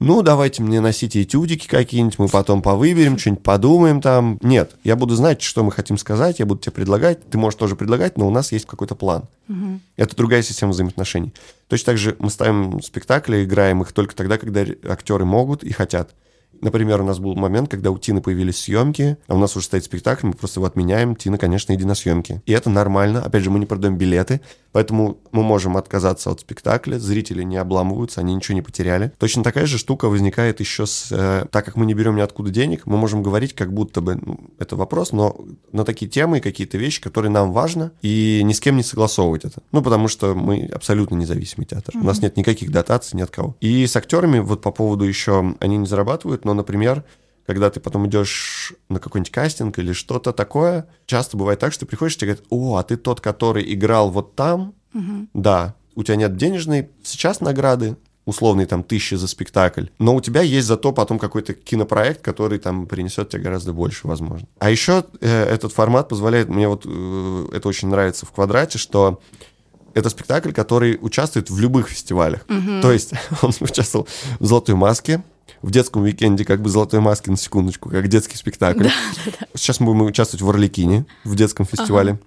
Speaker 2: ну, давайте мне носите этюдики какие-нибудь, мы потом повыберем, что-нибудь подумаем там. Нет, я буду знать, что мы хотим сказать, я буду тебе предлагать, ты можешь тоже предлагать, но у нас есть какой-то план. Угу. Это другая система взаимоотношений. Точно так же мы ставим спектакли, играем их только тогда, когда актеры могут и хотят. Например, у нас был момент, когда у Тины появились съемки, а у нас уже стоит спектакль, мы просто его отменяем. Тина, конечно, иди на съемки. И это нормально. Опять же, мы не продаем билеты, поэтому мы можем отказаться от спектакля, зрители не обламываются, они ничего не потеряли. Точно такая же штука возникает еще с... Э, так как мы не берем ниоткуда денег, мы можем говорить как будто бы... Ну, это вопрос, но на такие темы и какие-то вещи, которые нам важно, и ни с кем не согласовывать это. Ну, потому что мы абсолютно независимый театр. Mm-hmm. У нас нет никаких дотаций ни от кого. И с актерами, вот по поводу еще, они не зарабатывают, но, например, когда ты потом идешь на какой-нибудь кастинг или что-то такое, часто бывает так, что ты приходишь и тебе говорят, о, а ты тот, который играл вот там,
Speaker 1: Мгм.
Speaker 2: да, у тебя нет денежной сейчас награды, условные там тысячи за спектакль, но у тебя есть зато потом какой-то кинопроект, который там принесет тебе гораздо больше, возможно. А еще э, этот формат позволяет, мне вот э, это очень нравится в «Квадрате», что это спектакль, который участвует в любых фестивалях. То есть он участвовал в «Золотой маске», в детском уикенде как бы «Золотой маски» на секундочку, как детский спектакль. Сейчас мы будем участвовать в «Орликине», в детском фестивале.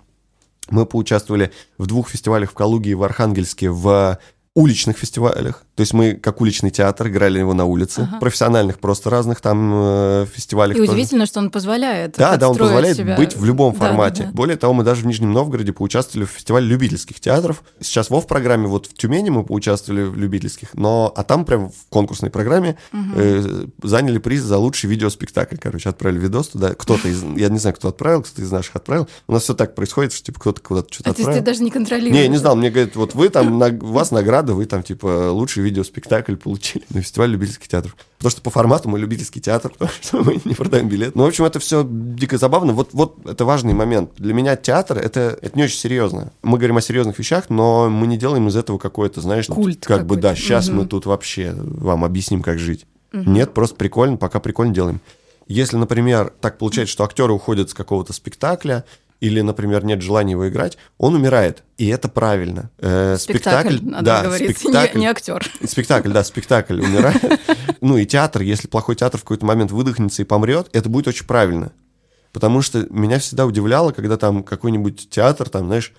Speaker 2: Мы поучаствовали в двух фестивалях в Калуге и в Архангельске в уличных фестивалях. То есть мы как уличный театр играли его на улице.
Speaker 1: Ага.
Speaker 2: Профессиональных просто разных там э, фестивалях.
Speaker 1: И
Speaker 2: тоже.
Speaker 1: удивительно, что он позволяет.
Speaker 2: Да, да, он позволяет
Speaker 1: себя.
Speaker 2: быть в любом
Speaker 1: Да,
Speaker 2: формате.
Speaker 1: да, да.
Speaker 2: Более того, мы даже в Нижнем Новгороде поучаствовали в фестивале любительских театров. Сейчас во в программе, вот в Тюмени мы поучаствовали в любительских, но а там прям в конкурсной программе э, заняли приз за лучший видеоспектакль. Короче, отправили видос туда. Кто-то из, я не знаю, кто отправил, кто-то из наших отправил. У нас все так происходит, что типа кто-то куда-то что-то
Speaker 1: А то есть
Speaker 2: отправил.
Speaker 1: ты даже не контролируешь.
Speaker 2: Не, я не знал, мне говорят, вот вы там, на- у вас награда, вы там, типа, лучший видеоспектакль получили на фестивале любительских театров. Потому что по формату мы любительский театр, потому что мы не продаем билет. Ну, в общем, это все дико забавно. Вот, вот это важный момент. Для меня театр это, это не очень серьезно. Мы говорим о серьезных вещах, но мы не делаем из этого какое-то, знаешь,
Speaker 1: Культ
Speaker 2: как бы, да,
Speaker 1: какой-то.
Speaker 2: сейчас мы
Speaker 1: Мгм.
Speaker 2: тут вообще вам объясним, как жить. Нет, просто прикольно, пока прикольно делаем. Если, например, так получается, что актеры уходят с какого-то спектакля, или, например, нет желания его играть, он умирает. И это правильно. Э,
Speaker 1: Спектакль, надо
Speaker 2: да,
Speaker 1: говорить,
Speaker 2: спектакль,
Speaker 1: не, не актер.
Speaker 2: Спектакль, да, спектакль умирает. Ну и театр, если плохой театр в какой-то момент выдохнется и помрет, это будет очень правильно. Потому что меня всегда удивляло, когда там какой-нибудь театр, там, знаешь,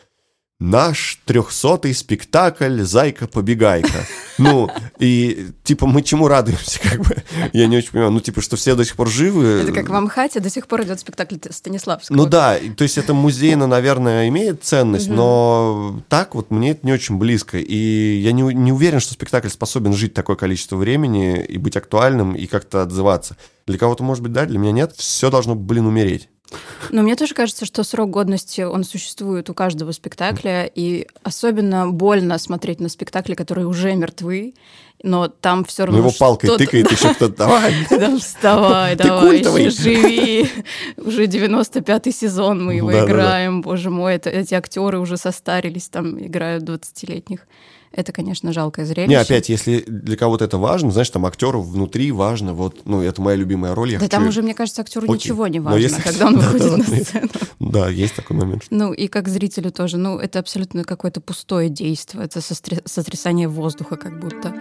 Speaker 2: наш трехсотый спектакль «Зайка-побегайка». Ну, и типа мы чему радуемся, как бы, я не очень понимаю. Ну, типа, что все до сих пор живы.
Speaker 1: Это как в Амхате до сих пор идет спектакль Станиславского.
Speaker 2: Ну да, то есть это музейно, наверное, имеет ценность, но так вот мне это не очень близко. И я не, не уверен, что спектакль способен жить такое количество времени и быть актуальным, и как-то отзываться. Для кого-то, может быть, да, для меня нет. Все должно, блин, умереть.
Speaker 1: Но мне тоже кажется, что срок годности, он существует у каждого спектакля, и особенно больно смотреть на спектакли, которые уже мертвы, но там все
Speaker 2: Ну
Speaker 1: равно
Speaker 2: его палкой
Speaker 1: что-то-
Speaker 2: тыкает еще кто-то. Давай.
Speaker 1: Да, вставай, давай, еще живи. Уже 95-й сезон мы его играем. Боже мой, эти актеры уже состарились, там играют 20-летних. Это, конечно, жалкое зрелище.
Speaker 2: Не, опять, если для кого-то это важно, знаешь, там актеру внутри важно, вот, ну, это моя любимая роль, я
Speaker 1: Да
Speaker 2: хочу...
Speaker 1: там уже, мне кажется, актеру
Speaker 2: Окей.
Speaker 1: ничего не
Speaker 2: Но
Speaker 1: важно,
Speaker 2: если-
Speaker 1: когда он выходит на
Speaker 2: ладно.
Speaker 1: сцену.
Speaker 2: Да, есть такой момент.
Speaker 1: Ну, и как зрителю тоже. Ну, это абсолютно какое-то пустое действие. Это сотрясание воздуха как будто.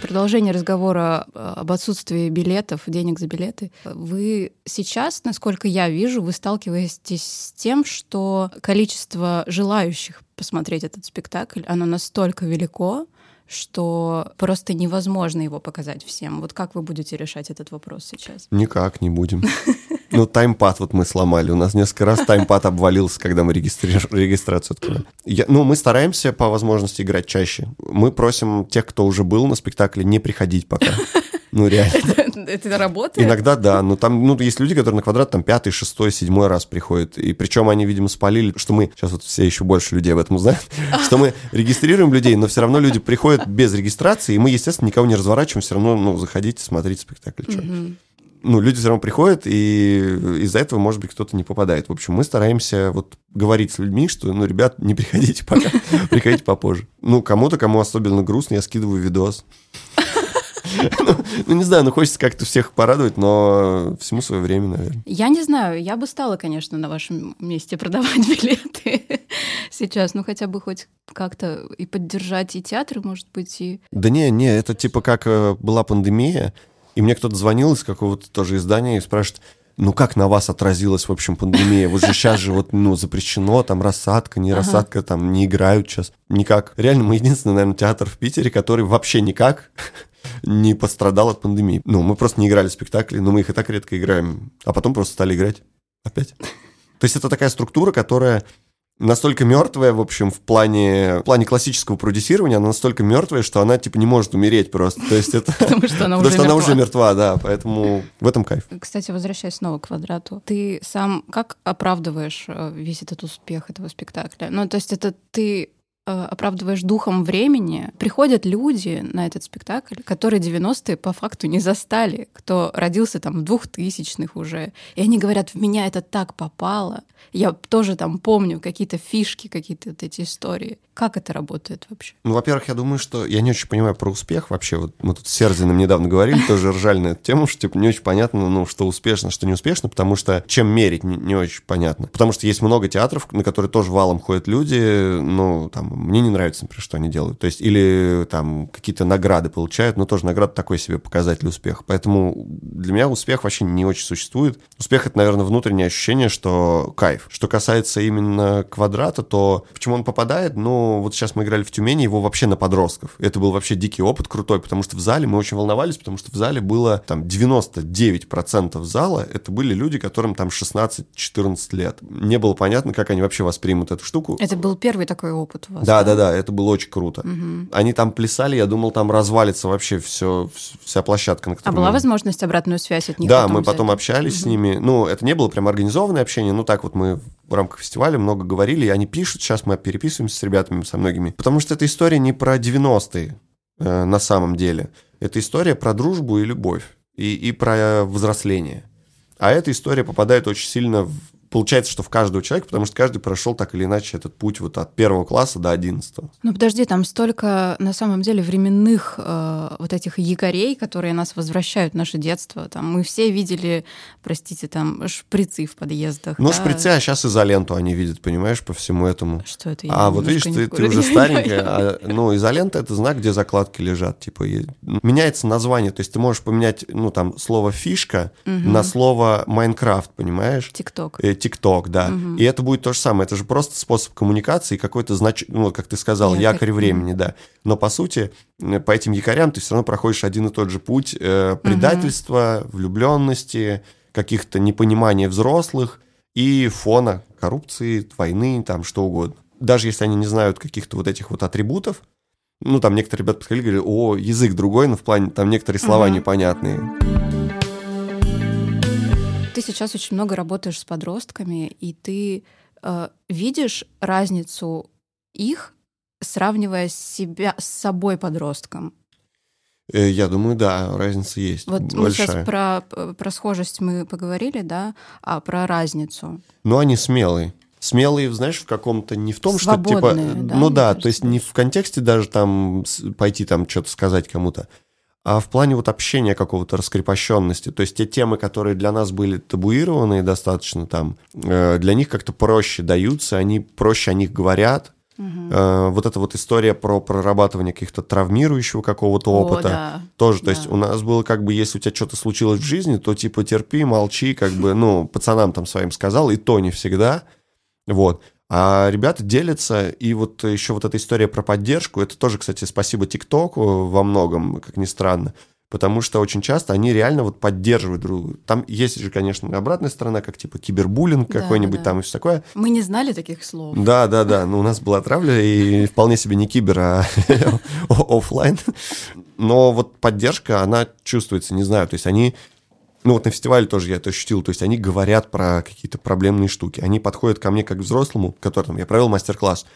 Speaker 1: Продолжение разговора э, об отсутствии билетов, денег за билеты. Вы сейчас, насколько я вижу, вы сталкиваетесь с тем, что количество желающих посмотреть этот спектакль, оно настолько велико, что просто невозможно его показать всем. Вот как вы будете решать этот вопрос сейчас?
Speaker 2: Никак не будем. Ну, таймпад вот мы сломали. У нас несколько раз таймпад обвалился, когда мы регистри- регистрацию открыли. Я- ну, мы стараемся по возможности играть чаще. Мы просим тех, кто уже был на спектакле, не приходить пока. Ну, реально.
Speaker 1: Это работает?
Speaker 2: Иногда да, но там, ну, есть люди, которые на квадрат там пятый, шестой, седьмой раз приходят. И причем они, видимо, спалили, что мы, сейчас вот все еще больше людей об этом узнают, что мы регистрируем людей, но все равно люди приходят без регистрации, и мы, естественно, никого не разворачиваем, все равно, ну, заходите, смотрите спектакль.
Speaker 1: Мгм.
Speaker 2: Ну, люди все равно приходят, и из-за этого, может быть, кто-то не попадает. В общем, мы стараемся вот говорить с людьми, что, ну, ребят, не приходите пока, приходите попозже. Ну, кому-то, кому особенно грустно, я скидываю видос. Ну, ну, не знаю, ну хочется как-то всех порадовать, но всему свое время, наверное.
Speaker 1: Я не знаю, я бы стала, конечно, на вашем месте продавать билеты сейчас, ну хотя бы хоть как-то и поддержать и театры, может быть, и...
Speaker 2: Да не, не, это типа как э, была пандемия, и мне кто-то звонил из какого-то тоже издания и спрашивает, ну как на вас отразилась, в общем, пандемия? Вот же сейчас же вот, ну, запрещено, там рассадка, не
Speaker 1: Ага.
Speaker 2: рассадка, там не играют сейчас. Никак. Реально, мы единственный, наверное, театр в Питере, который вообще никак не пострадал от пандемии. Ну, мы просто не играли спектакли, но мы их и так редко играем, а потом просто стали играть опять. То есть это такая структура, которая настолько мертвая, в общем, в плане, в плане классического продюсирования, она настолько мертвая, что она, типа, не может умереть просто. То есть это...
Speaker 1: Потому что она
Speaker 2: Потому
Speaker 1: уже
Speaker 2: что она
Speaker 1: мертва.
Speaker 2: уже мертва, да, поэтому в этом кайф.
Speaker 1: Кстати, возвращаясь снова к квадрату, ты сам как оправдываешь э, весь этот успех этого спектакля? Ну, то есть это ты оправдываешь духом времени, приходят люди на этот спектакль, которые 90-е по факту не застали, кто родился там в двухтысячных уже. И они говорят, в меня это так попало. Я тоже там помню какие-то фишки, какие-то вот эти истории. Как это работает вообще?
Speaker 2: Ну, во-первых, я думаю, что я не очень понимаю про успех вообще. Вот мы тут с Серзиным недавно говорили, тоже ржали на эту тему, что типа не очень понятно, ну, что успешно, что не успешно, потому что чем мерить, не, не очень понятно. Потому что есть много театров, на которые тоже валом ходят люди, ну, там, мне не нравится, например, что они делают. То есть, или там какие-то награды получают, но тоже награда такой себе показатель успеха. Поэтому для меня успех вообще не очень существует. Успех — это, наверное, внутреннее ощущение, что кайф. Что касается именно квадрата, то почему он попадает? Ну, вот сейчас мы играли в Тюмени, его вообще на подростков. Это был вообще дикий опыт крутой, потому что в зале мы очень волновались, потому что в зале было там 99% зала, это были люди, которым там 16-14 лет. Не было понятно, как они вообще воспримут эту штуку.
Speaker 1: Это был первый такой опыт у вас?
Speaker 2: Да, да, да, это было очень круто. Угу. Они там плясали, я думал, там развалится вообще все, вся площадка. На
Speaker 1: а была мы... возможность обратную связь от них?
Speaker 2: Да, потом мы взять? потом общались угу. с ними. Ну, это не было прям организованное общение, ну так вот мы в рамках фестиваля много говорили, и они пишут, сейчас мы переписываемся с ребятами, со многими. Потому что эта история не про 90-е э, на самом деле. Это история про дружбу и любовь, и, и про взросление. А эта история попадает очень сильно в получается, что в каждого человека, потому что каждый прошел так или иначе этот путь вот от первого класса до одиннадцатого.
Speaker 1: Ну подожди, там столько на самом деле временных э, вот этих якорей, которые нас возвращают в наше детство. Там мы все видели, простите, там шприцы в подъездах.
Speaker 2: Ну да? шприцы, а сейчас изоленту они видят, понимаешь, по всему этому.
Speaker 1: Что это?
Speaker 2: Я а вот видишь, ты, ты уже старенькая, а, ну изолента это знак, где закладки лежат, типа меняется название, то есть ты можешь поменять, ну там слово фишка угу. на слово Майнкрафт, понимаешь?
Speaker 1: Тикток.
Speaker 2: ТикТок, да. Угу. И это будет то же самое. Это же просто способ коммуникации, какой-то знач... ну, как ты сказал, якорь, якорь времени, да. Но по сути, э, по этим якорям ты все равно проходишь один и тот же путь э, предательства, угу. влюбленности, каких-то непонимания взрослых и фона коррупции, войны, там что угодно. Даже если они не знают каких-то вот этих вот атрибутов, ну, там некоторые ребята подходили говорили, о, язык другой, но в плане, там некоторые слова угу. непонятные.
Speaker 1: Ты сейчас очень много работаешь с подростками, и ты э, видишь разницу их, сравнивая себя с собой подростком.
Speaker 2: Э, я думаю, да, разница есть.
Speaker 1: Вот
Speaker 2: большая.
Speaker 1: мы сейчас про, про схожесть мы поговорили, да, а про разницу.
Speaker 2: Ну, они смелые. Смелые, знаешь, в каком-то не в том, Свободные, что типа. Да, ну да, кажется, то есть не в контексте даже там пойти там что-то сказать кому-то, а в плане вот общения какого-то раскрепощенности. То есть те темы, которые для нас были табуированные достаточно там, э, для них как-то проще даются, они проще о них говорят. Угу. Вот эта вот история про прорабатывание каких-то травмирующего какого-то опыта.
Speaker 1: да.
Speaker 2: Тоже, то да. есть у нас было как бы, если у тебя что-то случилось в жизни, то типа терпи, молчи, как бы, ну, пацанам там своим сказал, и то не всегда. Вот. А ребята делятся, и вот еще вот эта история про поддержку, это тоже, кстати, спасибо ТикТоку во многом, как ни странно, потому что очень часто они реально вот поддерживают друг друга. Там есть же, конечно, обратная сторона, как типа кибербуллинг да, какой-нибудь да. там и все такое.
Speaker 1: Мы не знали таких слов.
Speaker 2: Да, да, да, но у нас была травля, и вполне себе не кибер, а офлайн. Но вот поддержка, она чувствуется, не знаю, то есть они ну вот на фестивале тоже я это ощутил, то есть они говорят про какие-то проблемные штуки, они подходят ко мне как к взрослому, который там, я провел мастер-класс,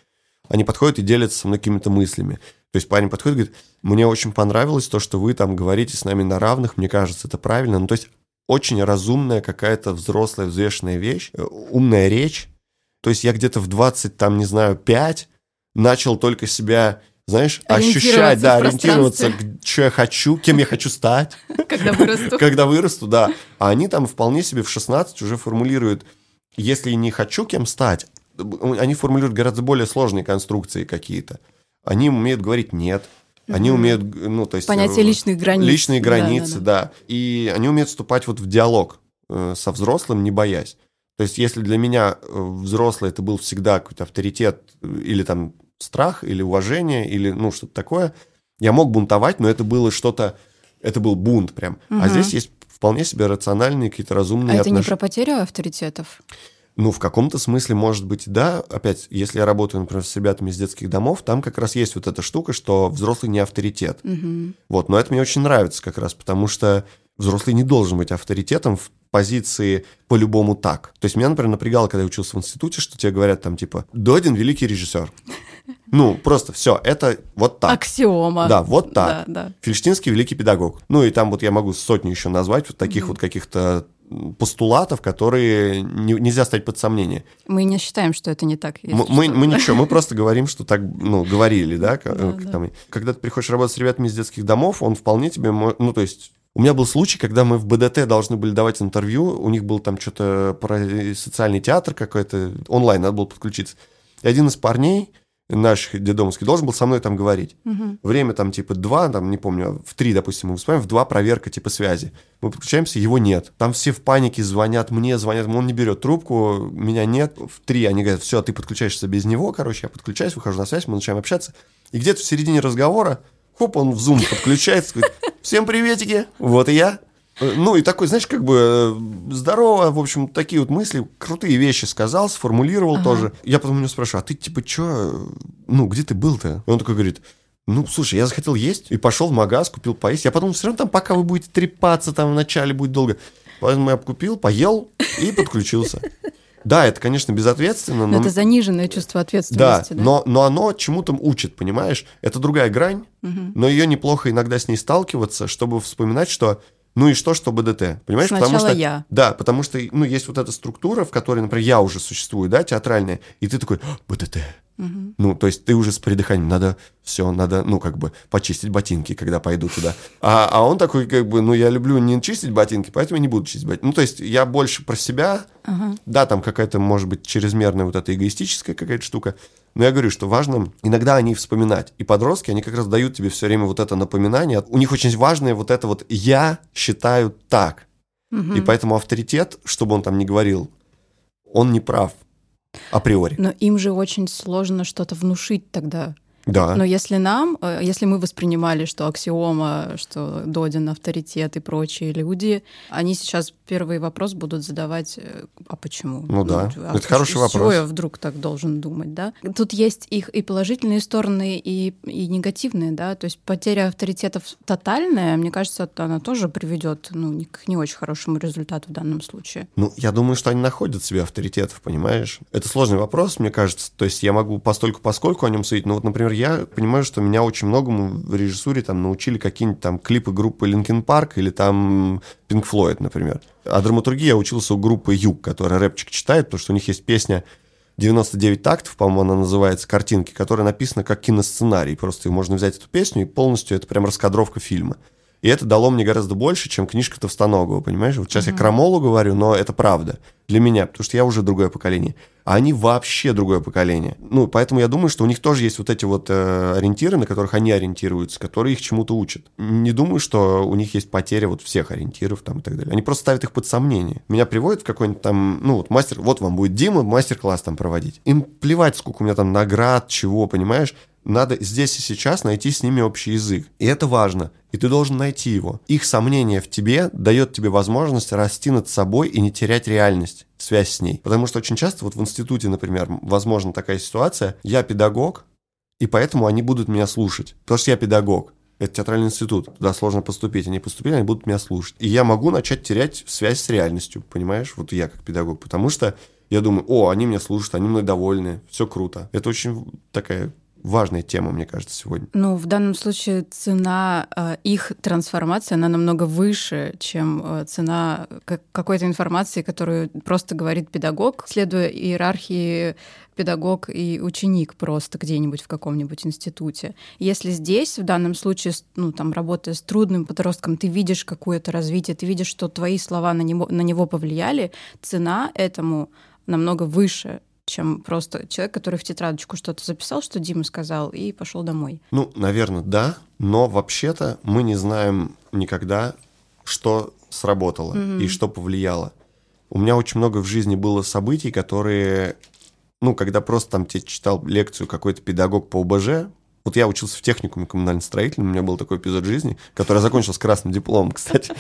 Speaker 2: они подходят и делятся со мной какими-то мыслями. То есть парень подходит и говорит, мне очень понравилось то, что вы там говорите с нами на равных, мне кажется, это правильно. Ну, то есть очень разумная какая-то взрослая, взвешенная вещь, э, умная речь. То есть я где-то в 20, там, не знаю, 5 начал только себя знаешь, ощущать, да, ориентироваться, что я хочу, кем я хочу стать.
Speaker 1: Когда вырасту.
Speaker 2: Когда вырасту, да. А они там вполне себе в 16 уже формулируют, если не хочу кем стать, они формулируют гораздо более сложные конструкции какие-то. Они умеют говорить «нет», они умеют, ну, то есть...
Speaker 1: Понятие э, личных границ.
Speaker 2: Личные границы, да, да, да. И они умеют вступать вот в диалог э, со взрослым, не боясь. То есть, если для меня э, взрослый это был всегда какой-то авторитет или там страх или уважение или ну что-то такое. Я мог бунтовать, но это было что-то, это был бунт прям. Угу. А здесь есть вполне себе рациональные какие-то разумные
Speaker 1: А отнош... это не про потерю авторитетов?
Speaker 2: Ну, в каком-то смысле, может быть, да. Опять, если я работаю, например, с ребятами из детских домов, там как раз есть вот эта штука, что взрослый не авторитет. Угу. Вот, но это мне очень нравится как раз, потому что взрослый не должен быть авторитетом в позиции по-любому так. То есть меня, например, напрягало, когда я учился в институте, что тебе говорят там типа «Додин – великий режиссер». Ну, просто все, это вот так.
Speaker 1: Аксиома.
Speaker 2: Да, вот так.
Speaker 1: Да, да.
Speaker 2: Фельштинский великий педагог. Ну, и там вот я могу сотню еще назвать вот таких вот каких-то постулатов, которые не- нельзя ставить под сомнение.
Speaker 1: Мы не считаем, что это не так.
Speaker 2: Мы, мы, мы ничего, мы просто говорим, что так, ну, говорили, да, э. Когда ты приходишь работать с ребятами из детских домов, он вполне тебе, ну, то есть, у меня был случай, когда мы в БДТ должны были давать интервью, у них был там что-то про социальный театр какой-то, онлайн, надо было подключиться. И один из парней наших дедомовских должен был со мной там говорить.
Speaker 1: Мгм.
Speaker 2: Время там типа два, там не помню, в три, допустим, мы вспоминаем, в два проверка типа связи. Мы подключаемся, его нет. Там все в панике звонят мне, звонят, он не берет трубку, меня нет. В три они говорят, все, ты подключаешься без него, короче, я подключаюсь, выхожу на связь, мы начинаем общаться. И где-то в середине разговора, хоп, он в Zoom подключается, говорит, всем приветики, вот и я. Э, Ну, и такой, знаешь, как бы э, здорово, в общем, такие вот мысли, крутые вещи сказал, сформулировал
Speaker 1: Ага.
Speaker 2: тоже. Я потом у него спрашиваю, а ты типа что, ну, где ты был-то? И он такой говорит, ну, слушай, я захотел есть и пошел в магаз, купил поесть. Я подумал, все равно там, пока вы будете трепаться, там вначале будет долго. Поэтому я купил, поел и подключился. Да, это, конечно, безответственно,
Speaker 1: Но
Speaker 2: но...
Speaker 1: это заниженное чувство
Speaker 2: Да,
Speaker 1: ответственности. Да,
Speaker 2: но, но оно чему-то учит, понимаешь? Это другая грань,
Speaker 1: Мгм.
Speaker 2: но ее неплохо иногда с ней сталкиваться, чтобы вспоминать, что ну и что, что БДТ? Понимаешь, потому
Speaker 1: Сначала
Speaker 2: что...
Speaker 1: я.
Speaker 2: Да, потому что, ну, есть вот эта структура, в которой, например, я уже существую, да, театральная, и ты такой, «А, БДТ.
Speaker 1: Мгм.
Speaker 2: Ну, то есть ты уже с придыханием, надо все, надо, ну, как бы, почистить ботинки, когда пойду туда. А, а он такой, как бы, ну, я люблю не чистить ботинки, поэтому я не буду чистить ботинки. Ну, то есть я больше про себя,
Speaker 1: Ага.
Speaker 2: да, там какая-то, может быть, чрезмерная вот эта эгоистическая какая-то штука. Но я говорю, что важно иногда о ней вспоминать. И подростки, они как раз дают тебе все время вот это напоминание. У них очень важное вот это вот «я считаю так».
Speaker 1: Мгм.
Speaker 2: И поэтому авторитет, чтобы он там не говорил, он не прав априори.
Speaker 1: Но им же очень сложно что-то внушить тогда.
Speaker 2: Да.
Speaker 1: Но если нам, э, если мы воспринимали, что аксиома, что Додин авторитет и прочие люди, они сейчас первый вопрос будут задавать, э, а почему?
Speaker 2: Ну да,
Speaker 1: а
Speaker 2: это хороший
Speaker 1: с чего
Speaker 2: вопрос.
Speaker 1: я вдруг так должен думать, да? Тут есть их и положительные стороны, и, и негативные, да, то есть потеря авторитетов тотальная, мне кажется, она тоже приведет ну, к не очень хорошему результату в данном случае.
Speaker 2: Ну, я думаю, что они находят себе авторитетов, понимаешь? Это сложный вопрос, мне кажется. То есть я могу постольку поскольку о нем судить. Но вот, например, я понимаю, что меня очень многому в режиссуре там научили какие-нибудь там клипы группы Linkin Park или там Pink Floyd, например. А драматургии я учился у группы Юг, которая рэпчик читает, потому что у них есть песня 99 тактов, по-моему, она называется, картинки, которая написана как киносценарий. Просто можно взять эту песню и полностью это прям раскадровка фильма. И это дало мне гораздо больше, чем книжка Товстоногова, понимаешь? Вот сейчас я крамолу говорю, но это правда для меня, потому что я уже другое поколение. А они вообще другое поколение. Ну, поэтому я думаю, что у них тоже есть вот эти вот э, ориентиры, на которых они ориентируются, которые их чему-то учат. Не думаю, что у них есть потеря вот всех ориентиров там и так далее. Они просто ставят их под сомнение. Меня приводят в какой-нибудь там, ну, вот мастер, вот вам будет Дима мастер-класс там проводить. Им плевать, сколько у меня там наград, чего, понимаешь? Надо здесь и сейчас найти с ними общий язык. И это важно. И ты должен найти его. Их сомнение в тебе дает тебе возможность расти над собой и не терять реальность, связь с ней. Потому что очень часто вот в институте, например, возможна такая ситуация. Я педагог, и поэтому они будут меня слушать. Потому что я педагог. Это театральный институт, туда сложно поступить. Они поступили, они будут меня слушать. И я могу начать терять связь с реальностью, понимаешь? Вот я как педагог. Потому что я думаю, о, они меня слушают, они мной довольны, все круто. Это очень такая важная тема, мне кажется, сегодня.
Speaker 1: Ну, в данном случае цена э, их трансформации, она намного выше, чем э, цена как- какой-то информации, которую просто говорит педагог, следуя иерархии педагог и ученик просто где-нибудь в каком-нибудь институте. Если здесь, в данном случае, ну, там, работая с трудным подростком, ты видишь какое-то развитие, ты видишь, что твои слова на него, на него повлияли, цена этому намного выше, чем просто человек, который в тетрадочку что-то записал, что Дима сказал, и пошел домой.
Speaker 2: Ну, наверное, да, но вообще-то мы не знаем никогда, что сработало и что повлияло. У меня очень много в жизни было событий, которые, ну, когда просто там тебе читал лекцию какой-то педагог по ОБЖ, вот я учился в техникуме коммунально-строительном, у меня был такой эпизод жизни, который закончился красным дипломом, кстати.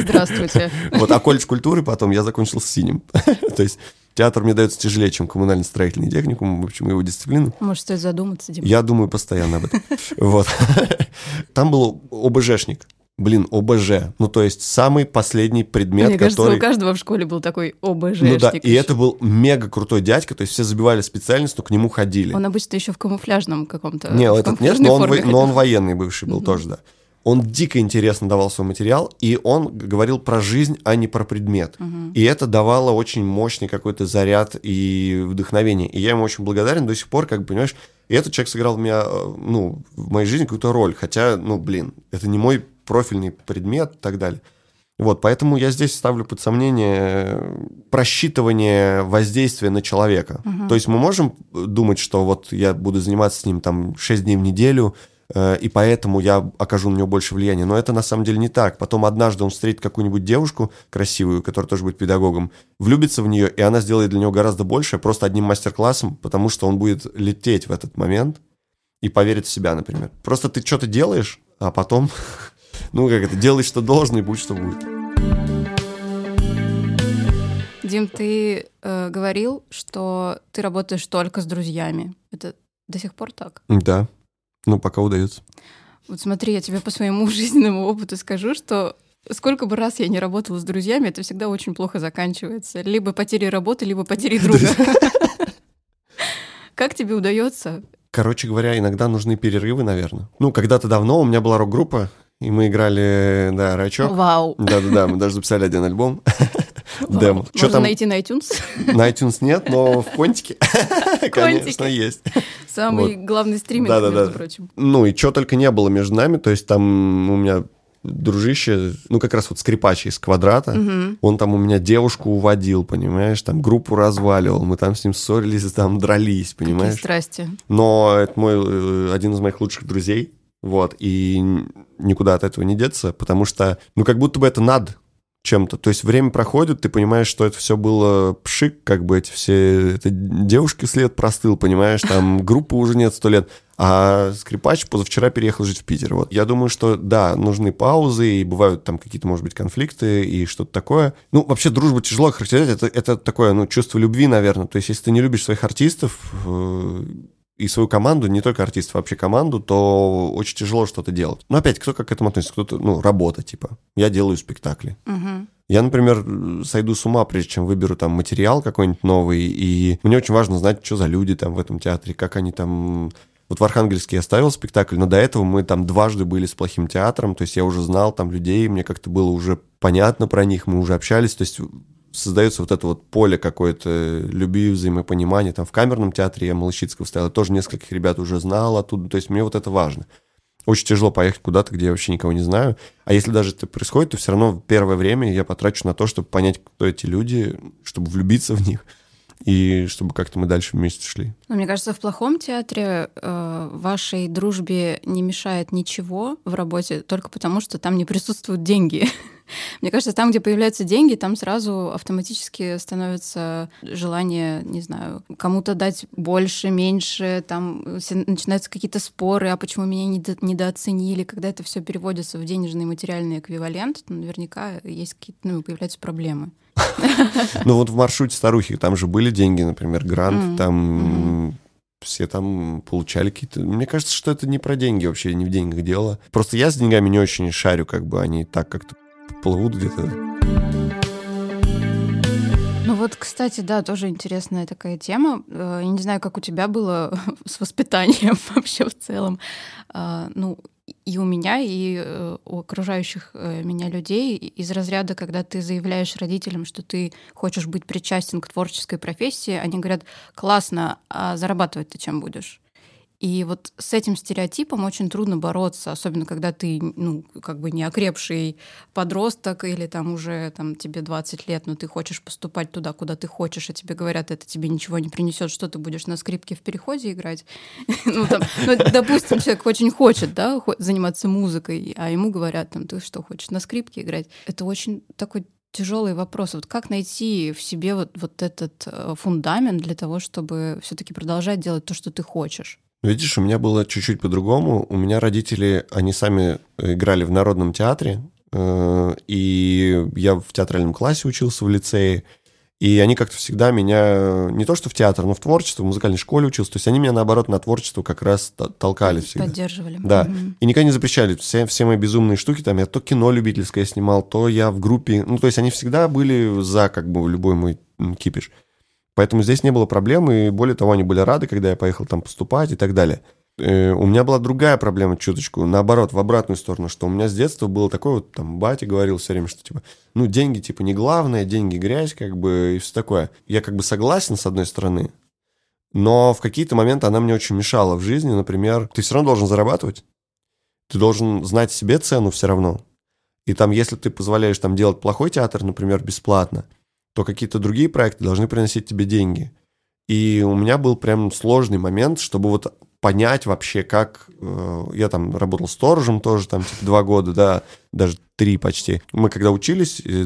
Speaker 1: Здравствуйте.
Speaker 2: Вот, а колледж культуры потом я закончил с синим. То есть театр мне дается тяжелее, чем коммунально-строительный техникум, в общем, его дисциплина.
Speaker 1: Может, стоит задуматься, Дима.
Speaker 2: Я думаю постоянно об этом. Вот. Там был ОБЖшник. блин, ОБЖ. Ну, то есть самый последний предмет,
Speaker 1: Мне кажется,
Speaker 2: который...
Speaker 1: у каждого в школе был такой ОБЖ.
Speaker 2: Ну да, и это был мега крутой дядька, то есть все забивали специальность, но к нему ходили.
Speaker 1: Он обычно еще в камуфляжном каком-то...
Speaker 2: Не, этот нет, но он, во- но он военный бывший был
Speaker 1: Мгм.
Speaker 2: тоже, да. Он дико интересно давал свой материал, и он говорил про жизнь, а не про предмет.
Speaker 1: Мгм.
Speaker 2: И это давало очень мощный какой-то заряд и вдохновение. И я ему очень благодарен до сих пор, как бы, понимаешь, и этот человек сыграл в меня, э, ну, в моей жизни какую-то роль. Хотя, ну, блин, это не мой профильный предмет и так далее. Вот, поэтому я здесь ставлю под сомнение просчитывание воздействия на человека.
Speaker 1: Мгм.
Speaker 2: То есть мы можем думать, что вот я буду заниматься с ним там 6 дней в неделю, э, и поэтому я окажу на него больше влияния. Но это на самом деле не так. Потом однажды он встретит какую-нибудь девушку красивую, которая тоже будет педагогом, влюбится в нее, и она сделает для него гораздо больше просто одним мастер-классом, потому что он будет лететь в этот момент и поверит в себя, например. Просто ты что-то делаешь, а потом, ну как это, делай, что должно, и будь, что будет.
Speaker 1: Дим, ты э, говорил, что ты работаешь только с друзьями. Это до сих пор так?
Speaker 2: Да. Ну, пока удается.
Speaker 1: Вот смотри, я тебе по своему жизненному опыту скажу, что сколько бы раз я не работала с друзьями, это всегда очень плохо заканчивается. Либо потерей работы, либо потерей друга. Как тебе удается?
Speaker 2: Короче говоря, иногда нужны перерывы, наверное. Ну, когда-то давно у меня была рок-группа, и мы играли, да, рачок.
Speaker 1: Вау.
Speaker 2: Да-да-да, мы даже записали один альбом. Демо.
Speaker 1: Можно
Speaker 2: там?
Speaker 1: найти на iTunes.
Speaker 2: На iTunes нет, но в Контике, конечно, есть.
Speaker 1: Самый главный стриминг,
Speaker 2: Да-да-да.
Speaker 1: между прочим.
Speaker 2: Ну, и что только не было между нами, то есть там у меня дружище, ну, как раз вот скрипач из «Квадрата»,
Speaker 1: Мгм.
Speaker 2: он там у меня девушку уводил, понимаешь, там группу разваливал, мы там с ним ссорились, там дрались,
Speaker 1: Какие
Speaker 2: понимаешь.
Speaker 1: страсти.
Speaker 2: Но это мой э, один из моих лучших друзей, вот, и никуда от этого не деться, потому что, ну, как будто бы это надо чем-то. То есть время проходит, ты понимаешь, что это все было пшик, как бы эти все... Это девушки след простыл, понимаешь, там группы уже нет сто лет. А скрипач позавчера переехал жить в Питер. Вот. Я думаю, что да, нужны паузы, и бывают там какие-то, может быть, конфликты и что-то такое. Ну, вообще, дружбу тяжело характеризовать. Это, это такое, ну, чувство любви, наверное. То есть, если ты не любишь своих артистов, э, и свою команду, не только артистов, а вообще команду, то очень тяжело что-то делать. Но опять, кто как к этому относится? Кто-то, ну, работа, типа. Я делаю спектакли.
Speaker 1: Мгм.
Speaker 2: Я, например, сойду с ума, прежде чем выберу там материал какой-нибудь новый, и мне очень важно знать, что за люди там в этом театре, как они там... Вот в Архангельске я ставил спектакль, но до этого мы там дважды были с плохим театром, то есть я уже знал там людей, мне как-то было уже понятно про них, мы уже общались, то есть создается вот это вот поле какое-то любви, взаимопонимания. Там в камерном театре я Малышицкого ставил, тоже нескольких ребят уже знал оттуда, то есть мне вот это важно. Очень тяжело поехать куда-то, где я вообще никого не знаю. А если даже это происходит, то все равно первое время я потрачу на то, чтобы понять, кто эти люди, чтобы влюбиться в них, и чтобы как-то мы дальше вместе шли.
Speaker 1: Но мне кажется, в плохом театре э, вашей дружбе не мешает ничего в работе только потому, что там не присутствуют деньги. Мне кажется, там, где появляются деньги, там сразу автоматически становится желание, не знаю, кому-то дать больше, меньше, там все- начинаются какие-то споры, а почему меня недо- недооценили, когда это все переводится в денежный материальный эквивалент, то наверняка есть какие-то, ну, появляются проблемы.
Speaker 2: Ну вот в маршруте старухи, там же были деньги, например, грант, там все там получали какие-то... Мне кажется, что это не про деньги вообще, не в деньгах дело. Просто я с деньгами не очень шарю, как бы они так как-то плывут где-то.
Speaker 1: Ну вот, кстати, да, тоже интересная такая тема. Э, Я не знаю, как у тебя было с воспитанием вообще в целом. А, Ну, и у меня, и э, у окружающих э, меня людей из разряда, когда ты заявляешь родителям, что ты хочешь быть причастен к творческой профессии, они говорят, классно, а зарабатывать ты чем будешь? И вот с этим стереотипом очень трудно бороться, особенно когда ты, ну, как бы не окрепший подросток или там уже там, тебе 20 лет, но ты хочешь поступать туда, куда ты хочешь, а тебе говорят, это тебе ничего не принесет, что ты будешь на скрипке в переходе играть. Ну, там, ну, допустим, человек очень хочет, да, заниматься музыкой, а ему говорят, там, ты что, хочешь на скрипке играть? Это очень такой тяжелый вопрос. Вот как найти в себе вот, вот этот э, фундамент для того, чтобы все-таки продолжать делать то, что ты хочешь?
Speaker 2: Видишь, у меня было чуть-чуть по-другому. У меня родители, они сами играли в народном театре, э, и я в театральном классе учился в лицее, И они как-то всегда меня, не то что в театр, но в творчество, в музыкальной школе учился. То есть они меня, наоборот, на творчество как раз толкали всегда.
Speaker 1: Поддерживали.
Speaker 2: Да. Угу. И никогда не запрещали. Все, все мои безумные штуки, там, я то кино любительское снимал, то я в группе. Ну, то есть они всегда были за, как бы, любой мой кипиш. Поэтому здесь не было проблем, и более того, они были рады, когда я поехал там поступать и так далее. Э, у меня была другая проблема чуточку, наоборот, в обратную сторону, что у меня с детства было такое вот, там, батя говорил все время, что, типа, ну, деньги, типа, не главное, деньги грязь, как бы, и все такое. Я как бы согласен, с одной стороны, но в какие-то моменты она мне очень мешала в жизни, например, ты все равно должен зарабатывать, ты должен знать себе цену все равно. И там, если ты позволяешь там делать плохой театр, например, бесплатно, то какие-то другие проекты должны приносить тебе деньги. И у меня был прям сложный момент, чтобы вот понять вообще, как... Э, я там работал сторожем тоже, там, типа, два года, да, даже три почти. Мы когда учились, э,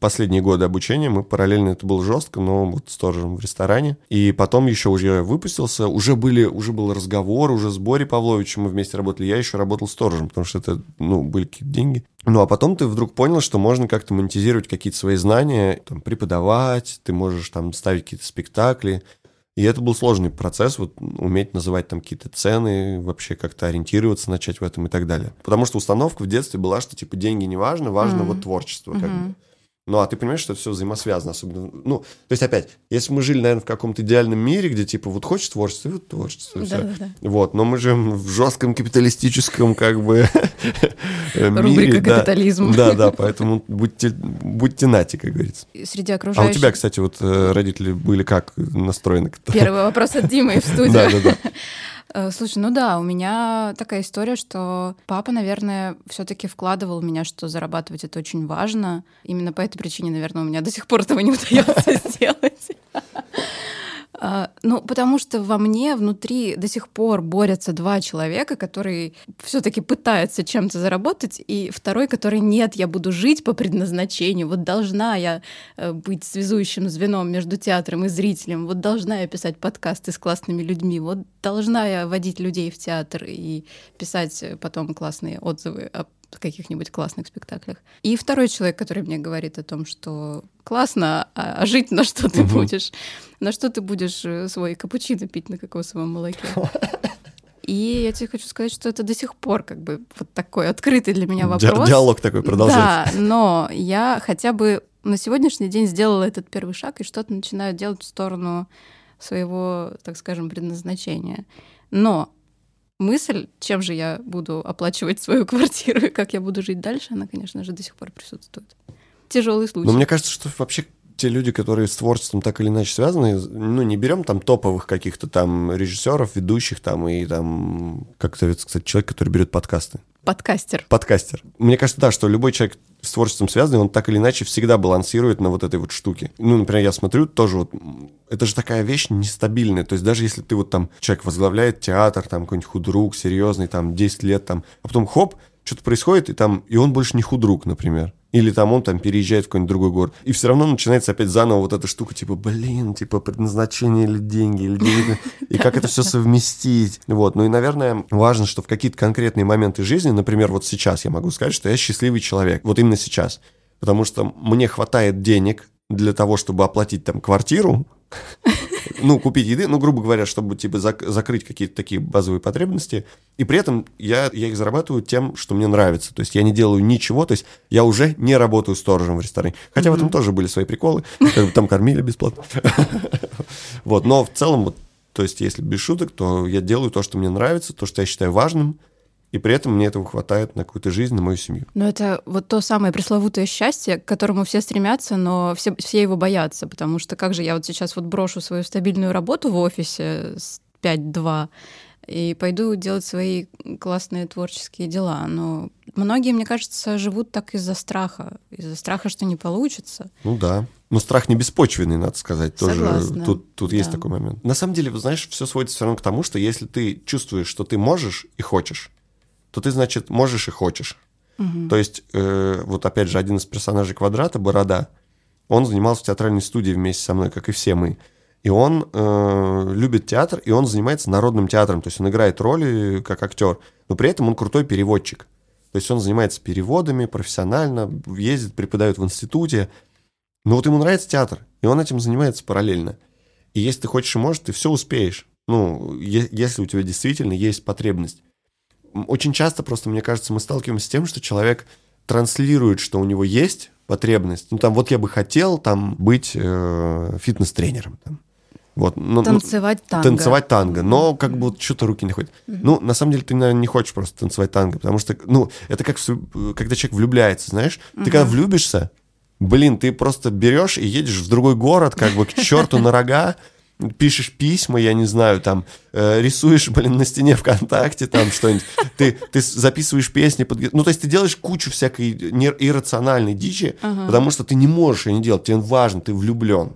Speaker 2: последние годы обучения, мы параллельно, это было жестко, но вот сторожем в ресторане. И потом еще уже выпустился, уже были, уже был разговор, уже с Борей Павловичем мы вместе работали, я еще работал сторожем, потому что это, ну, были какие-то деньги. Ну, а потом ты вдруг понял, что можно как-то монетизировать какие-то свои знания, там, преподавать, ты можешь там ставить какие-то спектакли, и это был сложный процесс, вот уметь называть там какие-то цены, вообще как-то ориентироваться, начать в этом и так далее. Потому что установка в детстве была, что типа деньги не важно, важно mm-hmm. вот творчество. Как mm-hmm. бы. Ну, а ты понимаешь, что это все взаимосвязано, особенно... Ну, то есть, опять, если мы жили, наверное, в каком-то идеальном мире, где, типа, вот хочешь творчество, вот творчество, да, все. Да, да. Вот, но мы живем в жестком капиталистическом, как бы,
Speaker 1: мире. Рубрика «Капитализм».
Speaker 2: Да, да, поэтому будьте, будьте нати, как говорится.
Speaker 1: Среди окружающих...
Speaker 2: А у тебя, кстати, вот э, родители были как настроены?
Speaker 1: Первый вопрос от Димы в студии. Да, да, да. Э, слушай, ну да, у меня такая история, что папа, наверное, все-таки вкладывал в меня, что зарабатывать это очень важно. Именно по этой причине, наверное, у меня до сих пор этого не удается сделать. А, ну, потому что во мне внутри до сих пор борются два человека, которые все-таки пытаются чем-то заработать, и второй, который нет, я буду жить по предназначению, вот должна я э, быть связующим звеном между театром и зрителем, вот должна я писать подкасты с классными людьми, вот должна я водить людей в театр и писать потом классные отзывы о каких-нибудь классных спектаклях. И второй человек, который мне говорит о том, что классно, а, а жить на что ты угу. будешь? На что ты будешь э, свой капучино пить на кокосовом молоке? И я тебе хочу сказать, что это до сих пор как бы вот такой открытый для меня вопрос.
Speaker 2: Диалог такой продолжается.
Speaker 1: Да, но я хотя бы на сегодняшний день сделала этот первый шаг и что-то начинаю делать в сторону своего, так скажем, предназначения. Но мысль, чем же я буду оплачивать свою квартиру и как я буду жить дальше, она, конечно же, до сих пор присутствует. Тяжелый случай.
Speaker 2: Но мне кажется, что вообще те люди, которые с творчеством так или иначе связаны, ну, не берем там топовых каких-то там режиссеров, ведущих там и там, как зовется, кстати, человек, который берет подкасты.
Speaker 1: Подкастер.
Speaker 2: Подкастер. Мне кажется, да, что любой человек с творчеством связанный, он так или иначе всегда балансирует на вот этой вот штуке. Ну, например, я смотрю тоже вот, это же такая вещь нестабильная, то есть даже если ты вот там, человек возглавляет театр, там какой-нибудь худрук серьезный, там 10 лет там, а потом хоп, что-то происходит, и там, и он больше не худрук, например. Или там он там переезжает в какой-нибудь другой город. И все равно начинается опять заново вот эта штука, типа, блин, типа, предназначение или деньги, или деньги. И как это все совместить. Вот. Ну и, наверное, важно, что в какие-то конкретные моменты жизни, например, вот сейчас я могу сказать, что я счастливый человек. Вот именно сейчас. Потому что мне хватает денег для того, чтобы оплатить там квартиру, ну, купить еды, ну, грубо говоря, чтобы, типа, зак- закрыть какие-то такие базовые потребности. И при этом я, я их зарабатываю тем, что мне нравится. То есть я не делаю ничего, то есть я уже не работаю сторожем в ресторане. Хотя в этом тоже были свои приколы, как бы там кормили бесплатно. Вот, но в целом, вот, то есть если без шуток, то я делаю то, что мне нравится, то, что я считаю важным, и при этом мне этого хватает на какую-то жизнь, на мою семью.
Speaker 1: Но это вот то самое пресловутое счастье, к которому все стремятся, но все, все его боятся, потому что как же я вот сейчас вот брошу свою стабильную работу в офисе с 5-2 и пойду делать свои классные творческие дела. Но многие, мне кажется, живут так из-за страха, из-за страха, что не получится.
Speaker 2: Ну да. Но страх не беспочвенный, надо сказать, тоже Согласна. тут, тут да. есть такой момент. На самом деле, знаешь, все сводится все равно к тому, что если ты чувствуешь, что ты можешь и хочешь, то ты, значит, можешь и хочешь. Угу. То есть, э, вот опять же, один из персонажей квадрата, Борода, он занимался в театральной студии вместе со мной, как и все мы. И он э, любит театр, и он занимается народным театром. То есть он играет роли как актер, но при этом он крутой переводчик. То есть он занимается переводами профессионально, ездит, преподает в институте. Но вот ему нравится театр, и он этим занимается параллельно. И если ты хочешь и можешь, ты все успеешь. Ну, е- если у тебя действительно есть потребность. Очень часто просто, мне кажется, мы сталкиваемся с тем, что человек транслирует, что у него есть потребность. Ну, там, вот я бы хотел там быть э, фитнес-тренером. Там. Вот, ну,
Speaker 1: танцевать
Speaker 2: ну,
Speaker 1: танго.
Speaker 2: Танцевать танго, но как бы вот что-то руки не ходят. Mm-hmm. Ну, на самом деле, ты, наверное, не хочешь просто танцевать танго, потому что, ну, это как, когда человек влюбляется, знаешь? Mm-hmm. Ты когда влюбишься, блин, ты просто берешь и едешь в другой город, как бы к черту на рога, пишешь письма, я не знаю, там, э, рисуешь, блин, на стене ВКонтакте, там что-нибудь, ты, ты записываешь песни, под... ну, то есть ты делаешь кучу всякой иррациональной дичи, ага. потому что ты не можешь ее не делать, тебе важно, ты влюблен.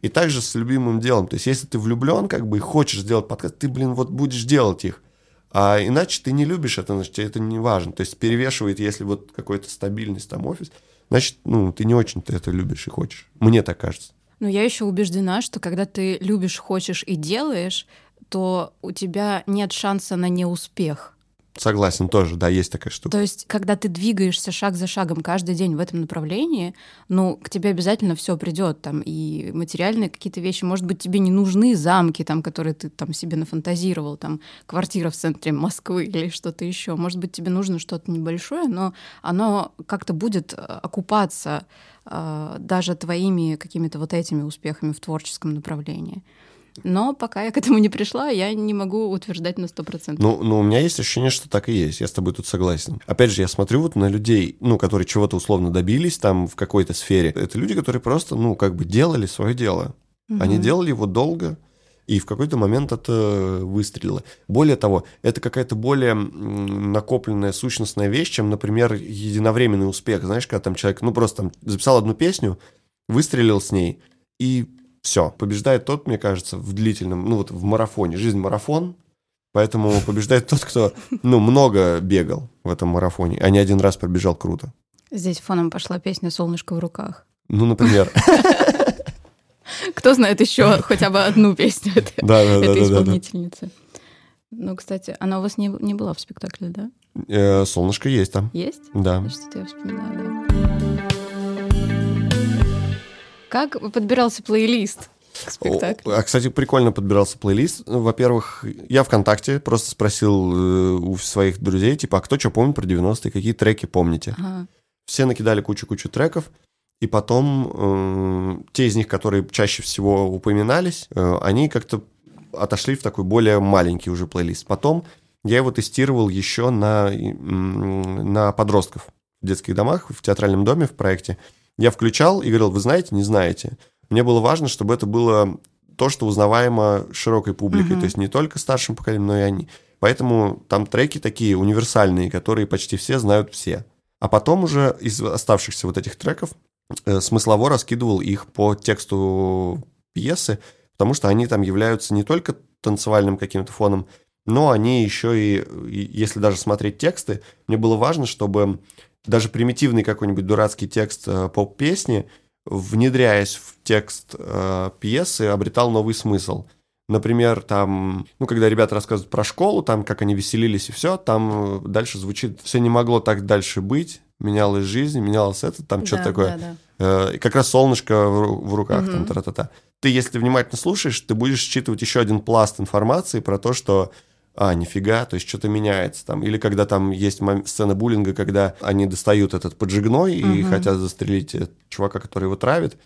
Speaker 2: И также с любимым делом, то есть если ты влюблен, как бы, и хочешь сделать подкаст, ты, блин, вот будешь делать их. А иначе ты не любишь это, значит, тебе это не важно. То есть перевешивает, если вот какой-то стабильность там офис, значит, ну, ты не очень-то это любишь и хочешь. Мне так кажется.
Speaker 1: Но я еще убеждена, что когда ты любишь, хочешь и делаешь, то у тебя нет шанса на неуспех.
Speaker 2: Согласен, тоже, да, есть такая штука.
Speaker 1: То есть, когда ты двигаешься шаг за шагом каждый день в этом направлении, ну, к тебе обязательно все придет, там, и материальные какие-то вещи, может быть, тебе не нужны замки, там, которые ты там себе нафантазировал, там, квартира в центре Москвы или что-то еще. Может быть, тебе нужно что-то небольшое, но оно как-то будет э, окупаться э, даже твоими какими-то вот этими успехами в творческом направлении. Но пока я к этому не пришла, я не могу утверждать на 100%.
Speaker 2: Ну, ну, у меня есть ощущение, что так и есть. Я с тобой тут согласен. Опять же, я смотрю вот на людей, ну, которые чего-то условно добились там в какой-то сфере. Это люди, которые просто, ну, как бы делали свое дело. Угу. Они делали его долго, и в какой-то момент это выстрелило. Более того, это какая-то более накопленная сущностная вещь, чем, например, единовременный успех. Знаешь, когда там человек, ну, просто там записал одну песню, выстрелил с ней, и все, побеждает тот, мне кажется, в длительном, ну вот в марафоне. Жизнь марафон, поэтому побеждает тот, кто, ну, много бегал в этом марафоне, а не один раз пробежал круто.
Speaker 1: Здесь фоном пошла песня «Солнышко в руках».
Speaker 2: Ну, например.
Speaker 1: Кто знает еще хотя бы одну песню этой исполнительницы? Ну, кстати, она у вас не, не была в спектакле, да?
Speaker 2: Э, солнышко есть там.
Speaker 1: Есть?
Speaker 2: Да.
Speaker 1: Что-то я вспоминаю, да. Как подбирался плейлист?
Speaker 2: А, кстати, прикольно подбирался плейлист. Во-первых, я ВКонтакте просто спросил э, у своих друзей, типа, а кто что помнит про 90-е, какие треки помните? Ага. Все накидали кучу-кучу треков, и потом э, те из них, которые чаще всего упоминались, э, они как-то отошли в такой более маленький уже плейлист. Потом я его тестировал еще на, на подростков в детских домах, в театральном доме в проекте. Я включал и говорил, вы знаете, не знаете. Мне было важно, чтобы это было то, что узнаваемо широкой публикой, mm-hmm. то есть не только старшим поколением, но и они. Поэтому там треки такие универсальные, которые почти все знают все. А потом уже из оставшихся вот этих треков э, смыслово раскидывал их по тексту пьесы, потому что они там являются не только танцевальным каким-то фоном, но они еще и, если даже смотреть тексты, мне было важно, чтобы даже примитивный какой-нибудь дурацкий текст э, поп-песни, внедряясь в текст э, пьесы, обретал новый смысл. Например, там, ну, когда ребята рассказывают про школу, там, как они веселились и все, там э, дальше звучит «все не могло так дальше быть», менялась жизнь, менялось это, там что-то да, такое. Да, да. Э, как раз солнышко в, в руках, угу. там, тра-та-та. Ты, если внимательно слушаешь, ты будешь считывать еще один пласт информации про то, что а, нифига, то есть что-то меняется там. Или когда там есть сцена буллинга, когда они достают этот поджигной угу. и хотят застрелить э, чувака, который его травит,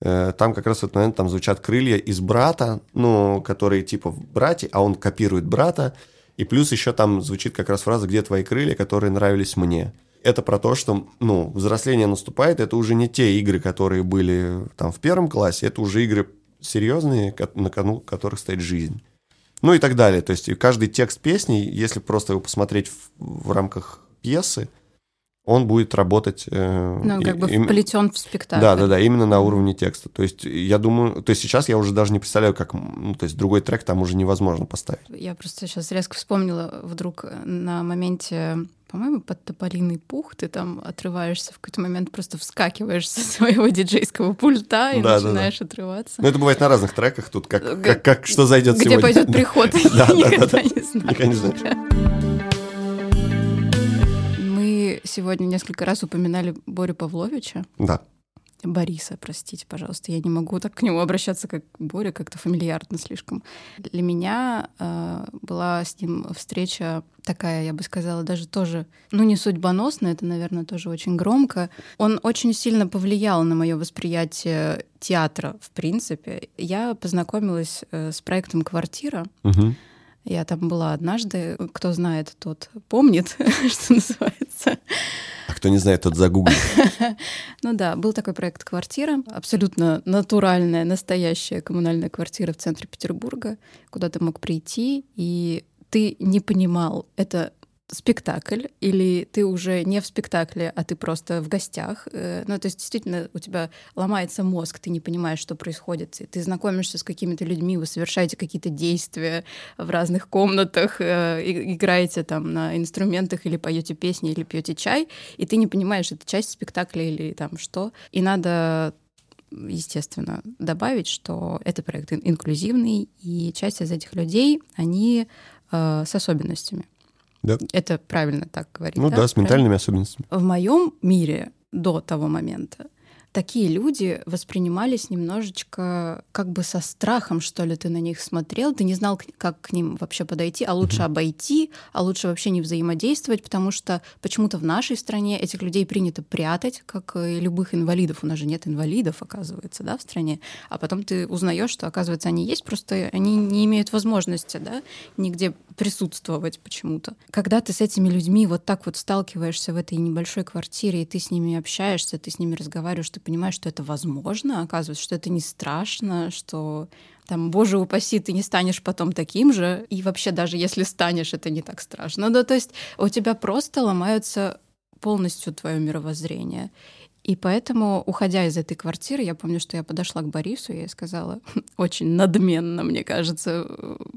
Speaker 2: э, там как раз в этот момент там звучат крылья из брата, ну, которые типа в брате, а он копирует брата, и плюс еще там звучит как раз фраза «Где твои крылья, которые нравились мне?» Это про то, что, ну, взросление наступает, это уже не те игры, которые были там в первом классе, это уже игры серьезные, на кону которых стоит жизнь ну и так далее. То есть каждый текст песни, если просто его посмотреть в, в рамках пьесы, он будет работать...
Speaker 1: Э, ну, как и, бы вплетен в спектакль.
Speaker 2: Да, да, да, именно на уровне текста. То есть я думаю... То есть сейчас я уже даже не представляю, как... Ну, то есть другой трек там уже невозможно поставить.
Speaker 1: Я просто сейчас резко вспомнила вдруг на моменте по-моему, под тополиный пух ты там отрываешься в какой-то момент, просто вскакиваешь со своего диджейского пульта и да, начинаешь да, да. отрываться.
Speaker 2: Ну, это бывает на разных треках, тут как, как, как что зайдет
Speaker 1: Где
Speaker 2: сегодня.
Speaker 1: пойдет приход, никогда не знаю. Никогда не знаешь. Сегодня несколько раз упоминали Борю Павловича.
Speaker 2: Да.
Speaker 1: Бориса, простите, пожалуйста. Я не могу так к нему обращаться, как Боря, как-то фамильярно слишком. Для меня э, была с ним встреча такая, я бы сказала, даже тоже, ну, не судьбоносная, это, наверное, тоже очень громко. Он очень сильно повлиял на мое восприятие театра, в принципе. Я познакомилась э, с проектом «Квартира».
Speaker 2: Угу.
Speaker 1: Я там была однажды. Кто знает, тот помнит, что называется.
Speaker 2: А кто не знает, тот загуглит.
Speaker 1: Ну да, был такой проект «Квартира», абсолютно натуральная, настоящая коммунальная квартира в центре Петербурга, куда ты мог прийти, и ты не понимал, это спектакль, или ты уже не в спектакле, а ты просто в гостях. Э, ну, то есть действительно у тебя ломается мозг, ты не понимаешь, что происходит. Ты знакомишься с какими-то людьми, вы совершаете какие-то действия в разных комнатах, э, играете там на инструментах или поете песни, или пьете чай, и ты не понимаешь, это часть спектакля или там что. И надо естественно, добавить, что это проект инклюзивный, и часть из этих людей, они э, с особенностями.
Speaker 2: Да.
Speaker 1: Это правильно так говорить.
Speaker 2: Ну да, да с ментальными особенностями.
Speaker 1: В моем мире до того момента такие люди воспринимались немножечко как бы со страхом, что ли, ты на них смотрел, ты не знал, как к ним вообще подойти, а лучше mm-hmm. обойти, а лучше вообще не взаимодействовать, потому что почему-то в нашей стране этих людей принято прятать, как и любых инвалидов. У нас же нет инвалидов, оказывается, да, в стране. А потом ты узнаешь, что, оказывается, они есть, просто они не имеют возможности, да, нигде присутствовать почему-то. Когда ты с этими людьми вот так вот сталкиваешься в этой небольшой квартире, и ты с ними общаешься, ты с ними разговариваешь, ты понимаешь, что это возможно, оказывается, что это не страшно, что там, боже упаси, ты не станешь потом таким же, и вообще даже если станешь, это не так страшно. Ну, то есть у тебя просто ломаются полностью твое мировоззрение. И поэтому, уходя из этой квартиры, я помню, что я подошла к Борису, я сказала, очень надменно, мне кажется,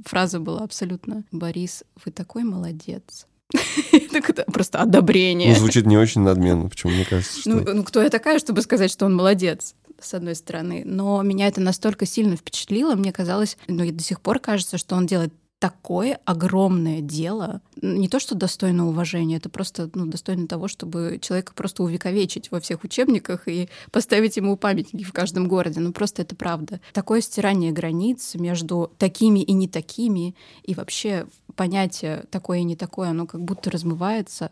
Speaker 1: фраза была абсолютно, «Борис, вы такой молодец». Это просто одобрение.
Speaker 2: Ну, звучит не очень надменно, почему мне кажется, что...
Speaker 1: Ну, ну, кто я такая, чтобы сказать, что он молодец? с одной стороны, но меня это настолько сильно впечатлило, мне казалось, ну и до сих пор кажется, что он делает такое огромное дело, не то что достойно уважения, это просто ну, достойно того, чтобы человека просто увековечить во всех учебниках и поставить ему памятники в каждом городе. Ну просто это правда. Такое стирание границ между такими и не такими, и вообще понятие такое и не такое, оно как будто размывается.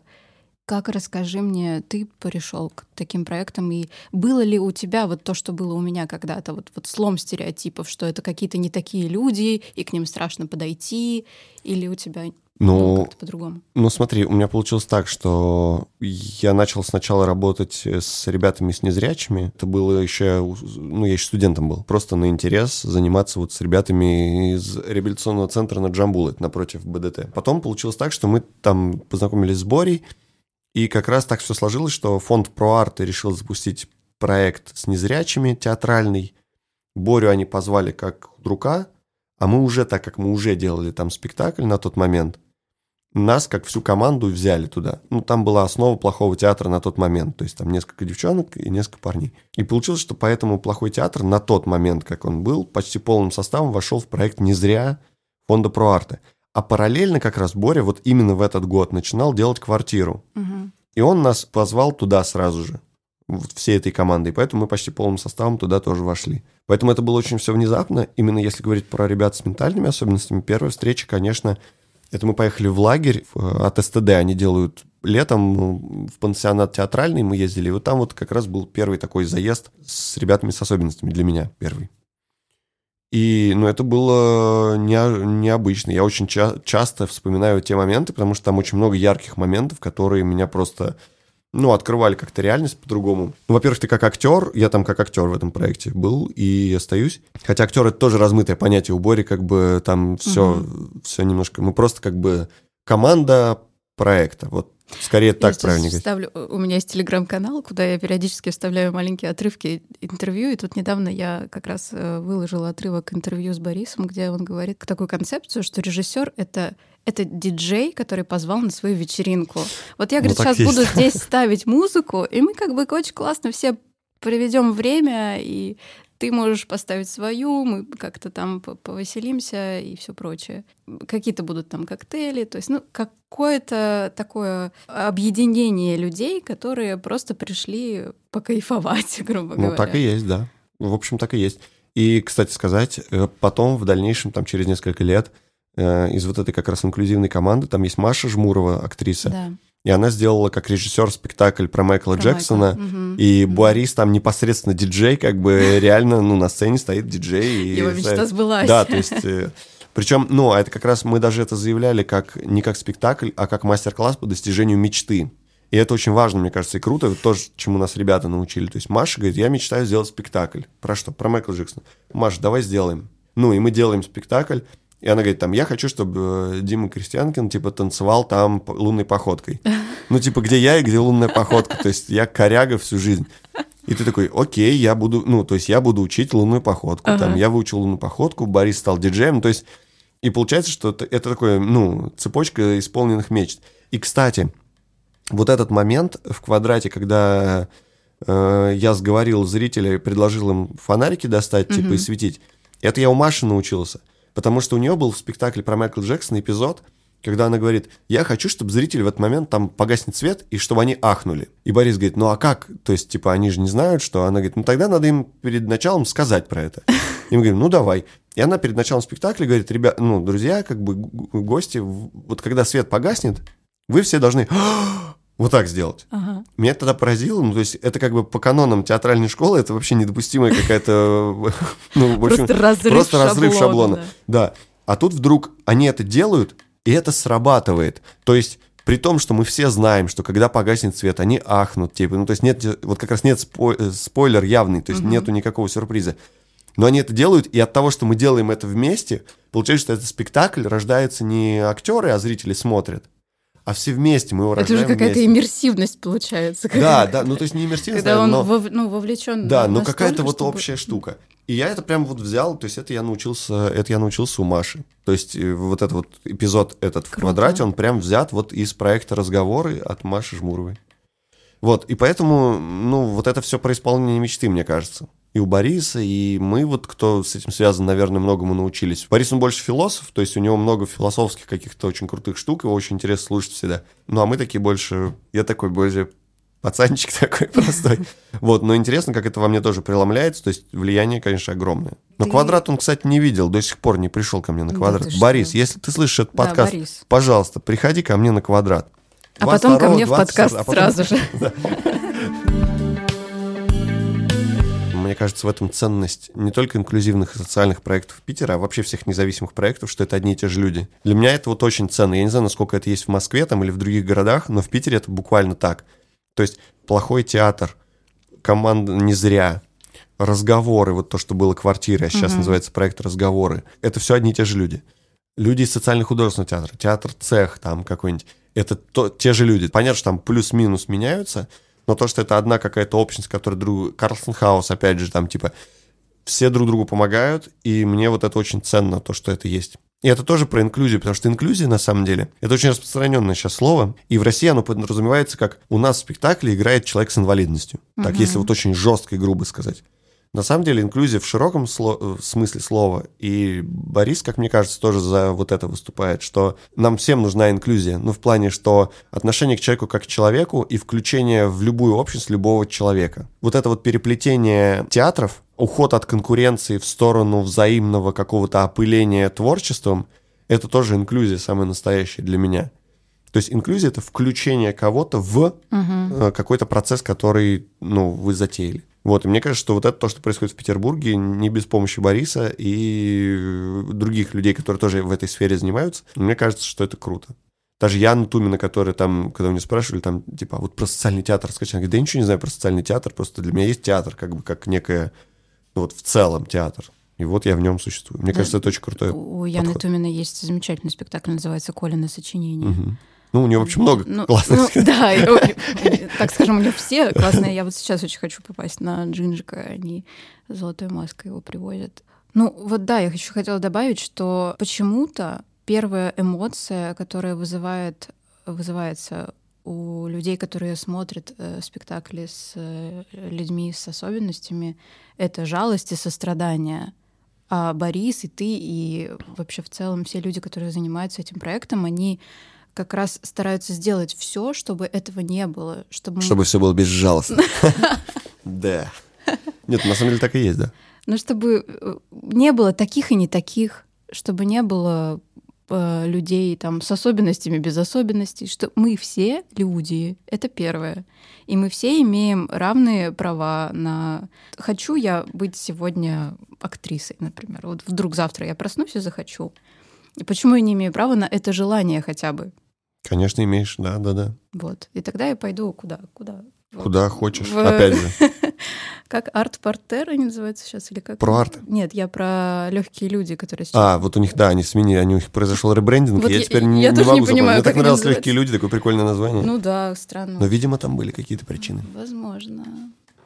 Speaker 1: Как, расскажи мне, ты пришел к таким проектам, и было ли у тебя вот то, что было у меня когда-то, вот, вот слом стереотипов, что это какие-то не такие люди, и к ним страшно подойти, или у тебя ну, ну по-другому?
Speaker 2: Ну, смотри, у меня получилось так, что я начал сначала работать с ребятами с незрячими. Это было еще, ну, я еще студентом был. Просто на интерес заниматься вот с ребятами из реабилитационного центра на Джамбул, это напротив БДТ. Потом получилось так, что мы там познакомились с Борей, и как раз так все сложилось, что фонд ProArt решил запустить проект с незрячими, театральный. Борю они позвали как друга, а мы уже, так как мы уже делали там спектакль на тот момент, нас, как всю команду, взяли туда. Ну, там была основа плохого театра на тот момент. То есть там несколько девчонок и несколько парней. И получилось, что поэтому плохой театр на тот момент, как он был, почти полным составом вошел в проект «Не зря» фонда ProArte. А параллельно как раз Боря вот именно в этот год начинал делать квартиру.
Speaker 1: Угу.
Speaker 2: И он нас позвал туда сразу же, вот всей этой командой. Поэтому мы почти полным составом туда тоже вошли. Поэтому это было очень все внезапно. Именно если говорить про ребят с ментальными особенностями, первая встреча, конечно, это мы поехали в лагерь от СТД. Они делают летом ну, в пансионат театральный мы ездили. И вот там вот как раз был первый такой заезд с ребятами с особенностями для меня, первый. И, ну, это было не, необычно. Я очень ча- часто вспоминаю те моменты, потому что там очень много ярких моментов, которые меня просто, ну, открывали как-то реальность по-другому. Ну, во-первых, ты как актер, я там как актер в этом проекте был и остаюсь. Хотя актер это тоже размытое понятие у Бори, как бы там все, угу. все немножко. Мы просто как бы команда проекта. Вот Скорее я так правильно говорить.
Speaker 1: Вставлю, у меня есть телеграм-канал, куда я периодически вставляю маленькие отрывки интервью, и тут недавно я как раз э, выложила отрывок интервью с Борисом, где он говорит такую концепцию, что режиссер это это диджей, который позвал на свою вечеринку. Вот я, говорит, ну, сейчас есть. буду здесь ставить музыку, и мы как бы очень классно все проведем время, и ты можешь поставить свою, мы как-то там повеселимся и все прочее. Какие-то будут там коктейли, то есть, ну, какое-то такое объединение людей, которые просто пришли покайфовать, грубо говоря.
Speaker 2: Ну, так и есть, да. В общем, так и есть. И, кстати сказать, э, потом в дальнейшем, там через несколько лет, из вот этой как раз инклюзивной команды, там есть Маша Жмурова, актриса.
Speaker 1: Да.
Speaker 2: И она сделала как режиссер спектакль про Майкла про Джексона. Майкла. И угу. Буарис там непосредственно диджей, как бы реально, ну, на сцене стоит диджей.
Speaker 1: Его и, мечта сбылась.
Speaker 2: Да, то есть... Э, Причем, ну, а это как раз мы даже это заявляли как не как спектакль, а как мастер-класс по достижению мечты. И это очень важно, мне кажется, и круто. Это тоже, чему нас ребята научили. То есть Маша говорит, я мечтаю сделать спектакль. Про что? Про Майкла Джексона. Маша, давай сделаем. Ну, и мы делаем спектакль. И она говорит, там, я хочу, чтобы э, Дима Крестьянкин, типа, танцевал там лунной походкой. Ну, типа, где я и где лунная походка. То есть я коряга всю жизнь. И ты такой, окей, я буду, ну, то есть я буду учить лунную походку. Ага. Там, я выучил лунную походку, Борис стал диджеем. То есть, и получается, что это, это такое, ну, цепочка исполненных мечт. И, кстати, вот этот момент в квадрате, когда э, я сговорил зрителей, предложил им фонарики достать, типа, угу. и светить, это я у Маши научился. Потому что у нее был в спектакле про Майкла Джексона эпизод, когда она говорит, я хочу, чтобы зрители в этот момент там погаснет свет, и чтобы они ахнули. И Борис говорит, ну а как? То есть, типа, они же не знают, что... Она говорит, ну тогда надо им перед началом сказать про это. И мы говорим, ну давай. И она перед началом спектакля говорит, ребят, ну, друзья, как бы гости, вот когда свет погаснет, вы все должны вот так сделать. Ага. Меня тогда поразило, ну, то есть это как бы по канонам театральной школы, это вообще недопустимая какая-то, ну, в общем,
Speaker 1: просто разрыв просто разрыв шаблона. Да.
Speaker 2: да. А тут вдруг они это делают, и это срабатывает. То есть при том, что мы все знаем, что когда погаснет свет, они ахнут, типа, ну, то есть нет, вот как раз нет спой, э, спойлер явный, то есть угу. нету никакого сюрприза. Но они это делают, и от того, что мы делаем это вместе, получается, что этот спектакль рождается не актеры, а зрители смотрят а все вместе мы его
Speaker 1: Это уже какая-то иммерсивность получается.
Speaker 2: Да, да, ну то есть не иммерсивность,
Speaker 1: Когда он
Speaker 2: но...
Speaker 1: вов, ну, вовлечен.
Speaker 2: Да, но какая-то вот чтобы... общая штука. И я это прям вот взял, то есть это я научился, это я научился у Маши. То есть э, вот этот вот эпизод этот Круто. в квадрате, он прям взят вот из проекта «Разговоры» от Маши Жмуровой. Вот, и поэтому, ну, вот это все про исполнение мечты, мне кажется и у Бориса, и мы вот, кто с этим связан, наверное, многому научились. Борис, он больше философ, то есть у него много философских каких-то очень крутых штук, его очень интересно слушать всегда. Ну, а мы такие больше... Я такой больше пацанчик такой простой. Вот, но интересно, как это во мне тоже преломляется, то есть влияние, конечно, огромное. Но ты... квадрат он, кстати, не видел, до сих пор не пришел ко мне на квадрат. Да Борис, что? если ты слышишь этот подкаст, да, пожалуйста, приходи ко мне на квадрат.
Speaker 1: А потом ко мне в подкаст а потом... сразу же.
Speaker 2: Мне кажется, в этом ценность не только инклюзивных и социальных проектов Питера, а вообще всех независимых проектов, что это одни и те же люди. Для меня это вот очень ценно. Я не знаю, насколько это есть в Москве там или в других городах, но в Питере это буквально так. То есть плохой театр, команда не зря, разговоры, вот то, что было квартира, а сейчас угу. называется проект разговоры. Это все одни и те же люди. Люди из социально-художественного театра, театр цех там какой-нибудь. Это то, те же люди. Понятно, что там плюс-минус меняются, но то, что это одна какая-то общность, которая друг... Карлсон Хаус, опять же, там, типа, все друг другу помогают, и мне вот это очень ценно, то, что это есть. И это тоже про инклюзию, потому что инклюзия, на самом деле, это очень распространенное сейчас слово, и в России оно подразумевается как у нас в спектакле играет человек с инвалидностью. Так, угу. если вот очень жестко и грубо сказать. На самом деле инклюзия в широком сло- э, смысле слова, и Борис, как мне кажется, тоже за вот это выступает, что нам всем нужна инклюзия, ну в плане, что отношение к человеку как к человеку и включение в любую общность любого человека. Вот это вот переплетение театров, уход от конкуренции в сторону взаимного какого-то опыления творчеством, это тоже инклюзия самая настоящая для меня. То есть инклюзия это включение кого-то в угу. какой-то процесс, который ну, вы затеяли. Вот, и мне кажется, что вот это то, что происходит в Петербурге, не без помощи Бориса и других людей, которые тоже в этой сфере занимаются, мне кажется, что это круто. Даже Яна Тумина, которая там, когда меня спрашивали, там, типа, а вот про социальный театр она говорит, да я ничего не знаю про социальный театр, просто для меня есть театр, как бы, как некое, ну, вот в целом театр. И вот я в нем существую. Мне да. кажется, это очень крутой
Speaker 1: У Яны подход. Тумина есть замечательный спектакль, называется «Колина сочинение».
Speaker 2: Угу. Ну, у нее вообще много ну, классных.
Speaker 1: Ну, да, так скажем, у нее все классные. Я вот сейчас очень хочу попасть на Джинджика, они золотой маской его привозят. Ну, вот да, я еще хотела добавить, что почему-то первая эмоция, которая вызывает, вызывается у людей, которые смотрят э, спектакли с э, людьми с особенностями, это жалость и сострадание. А Борис и ты, и вообще в целом все люди, которые занимаются этим проектом, они как раз стараются сделать все, чтобы этого не было. Чтобы,
Speaker 2: чтобы все было безжалостно. Да. Нет, на самом деле так и есть, да.
Speaker 1: Ну, чтобы э, не было таких и не таких, чтобы не было э, людей там с особенностями, без особенностей, что мы все люди, это первое. И мы все имеем равные права на... Хочу я быть сегодня актрисой, например. Вот вдруг завтра я проснусь и захочу. И почему я не имею права на это желание хотя бы?
Speaker 2: Конечно, имеешь, да, да, да.
Speaker 1: Вот. И тогда я пойду куда? Куда?
Speaker 2: Куда хочешь, в... опять же.
Speaker 1: Как арт-портер они называются сейчас или как?
Speaker 2: Про арт?
Speaker 1: Нет, я про легкие люди, которые
Speaker 2: сейчас. А, вот у них, да, они сменили, у них произошел ребрендинг, вот я, я теперь я, не, я не могу не понимаю, Мне так нравилось легкие люди, такое прикольное название.
Speaker 1: Ну да, странно.
Speaker 2: Но, видимо, там были какие-то причины.
Speaker 1: Возможно.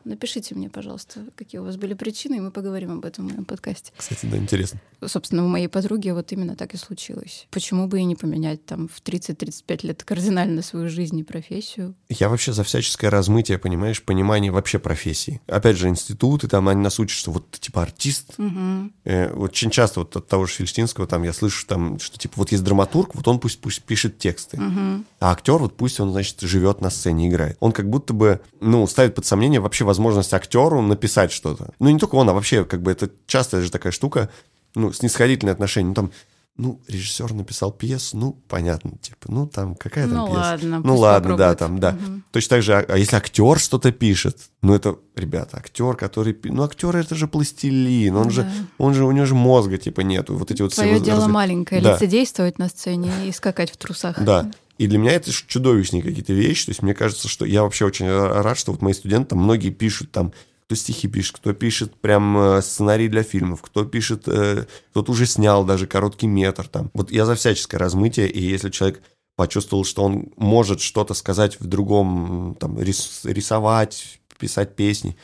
Speaker 1: Напишите мне, пожалуйста, какие у вас были причины, и мы поговорим об этом в моем подкасте.
Speaker 2: Кстати, да, интересно.
Speaker 1: Собственно, у моей подруги вот именно так и случилось. Почему бы и не поменять там в 30-35 лет кардинально свою жизнь и профессию?
Speaker 2: Я вообще за всяческое размытие, понимаешь, понимание вообще профессии. Опять же, институты, там они нас учат, что вот типа артист.
Speaker 1: Угу.
Speaker 2: Э, очень часто вот от того же Фельштинского там я слышу там, что типа вот есть драматург, вот он пусть, пусть пишет тексты.
Speaker 1: Угу.
Speaker 2: А актер вот пусть он, значит, живет на сцене, играет. Он как будто бы, ну, ставит под сомнение вообще возможность актеру актеру написать что-то. Ну, не только он, а вообще, как бы, это частая же такая штука, ну, снисходительное отношение. Ну, там, ну, режиссер написал пьесу, ну, понятно, типа, ну, там, какая там
Speaker 1: ну,
Speaker 2: пьеса?
Speaker 1: Ладно,
Speaker 2: ну, ладно, да, там, да.
Speaker 1: Угу.
Speaker 2: Точно так же, а, а если актер что-то пишет, ну, это, ребята, актер, который... Ну, актер это же пластилин, он да. же, он же, у него же мозга, типа, нету. Вот эти вот
Speaker 1: Твое
Speaker 2: все...
Speaker 1: дело раз... маленькое, да. лицедействовать на сцене и скакать в трусах.
Speaker 2: Да. И для меня это чудовищные какие-то вещи. То есть мне кажется, что я вообще очень рад, что вот мои студенты, там, многие пишут там кто стихи пишет, кто пишет прям э, сценарий для фильмов, кто пишет, э, кто-то уже снял даже короткий метр там. Вот я за всяческое размытие, и если человек почувствовал, что он может что-то сказать в другом, там, рис, рисовать, писать песни,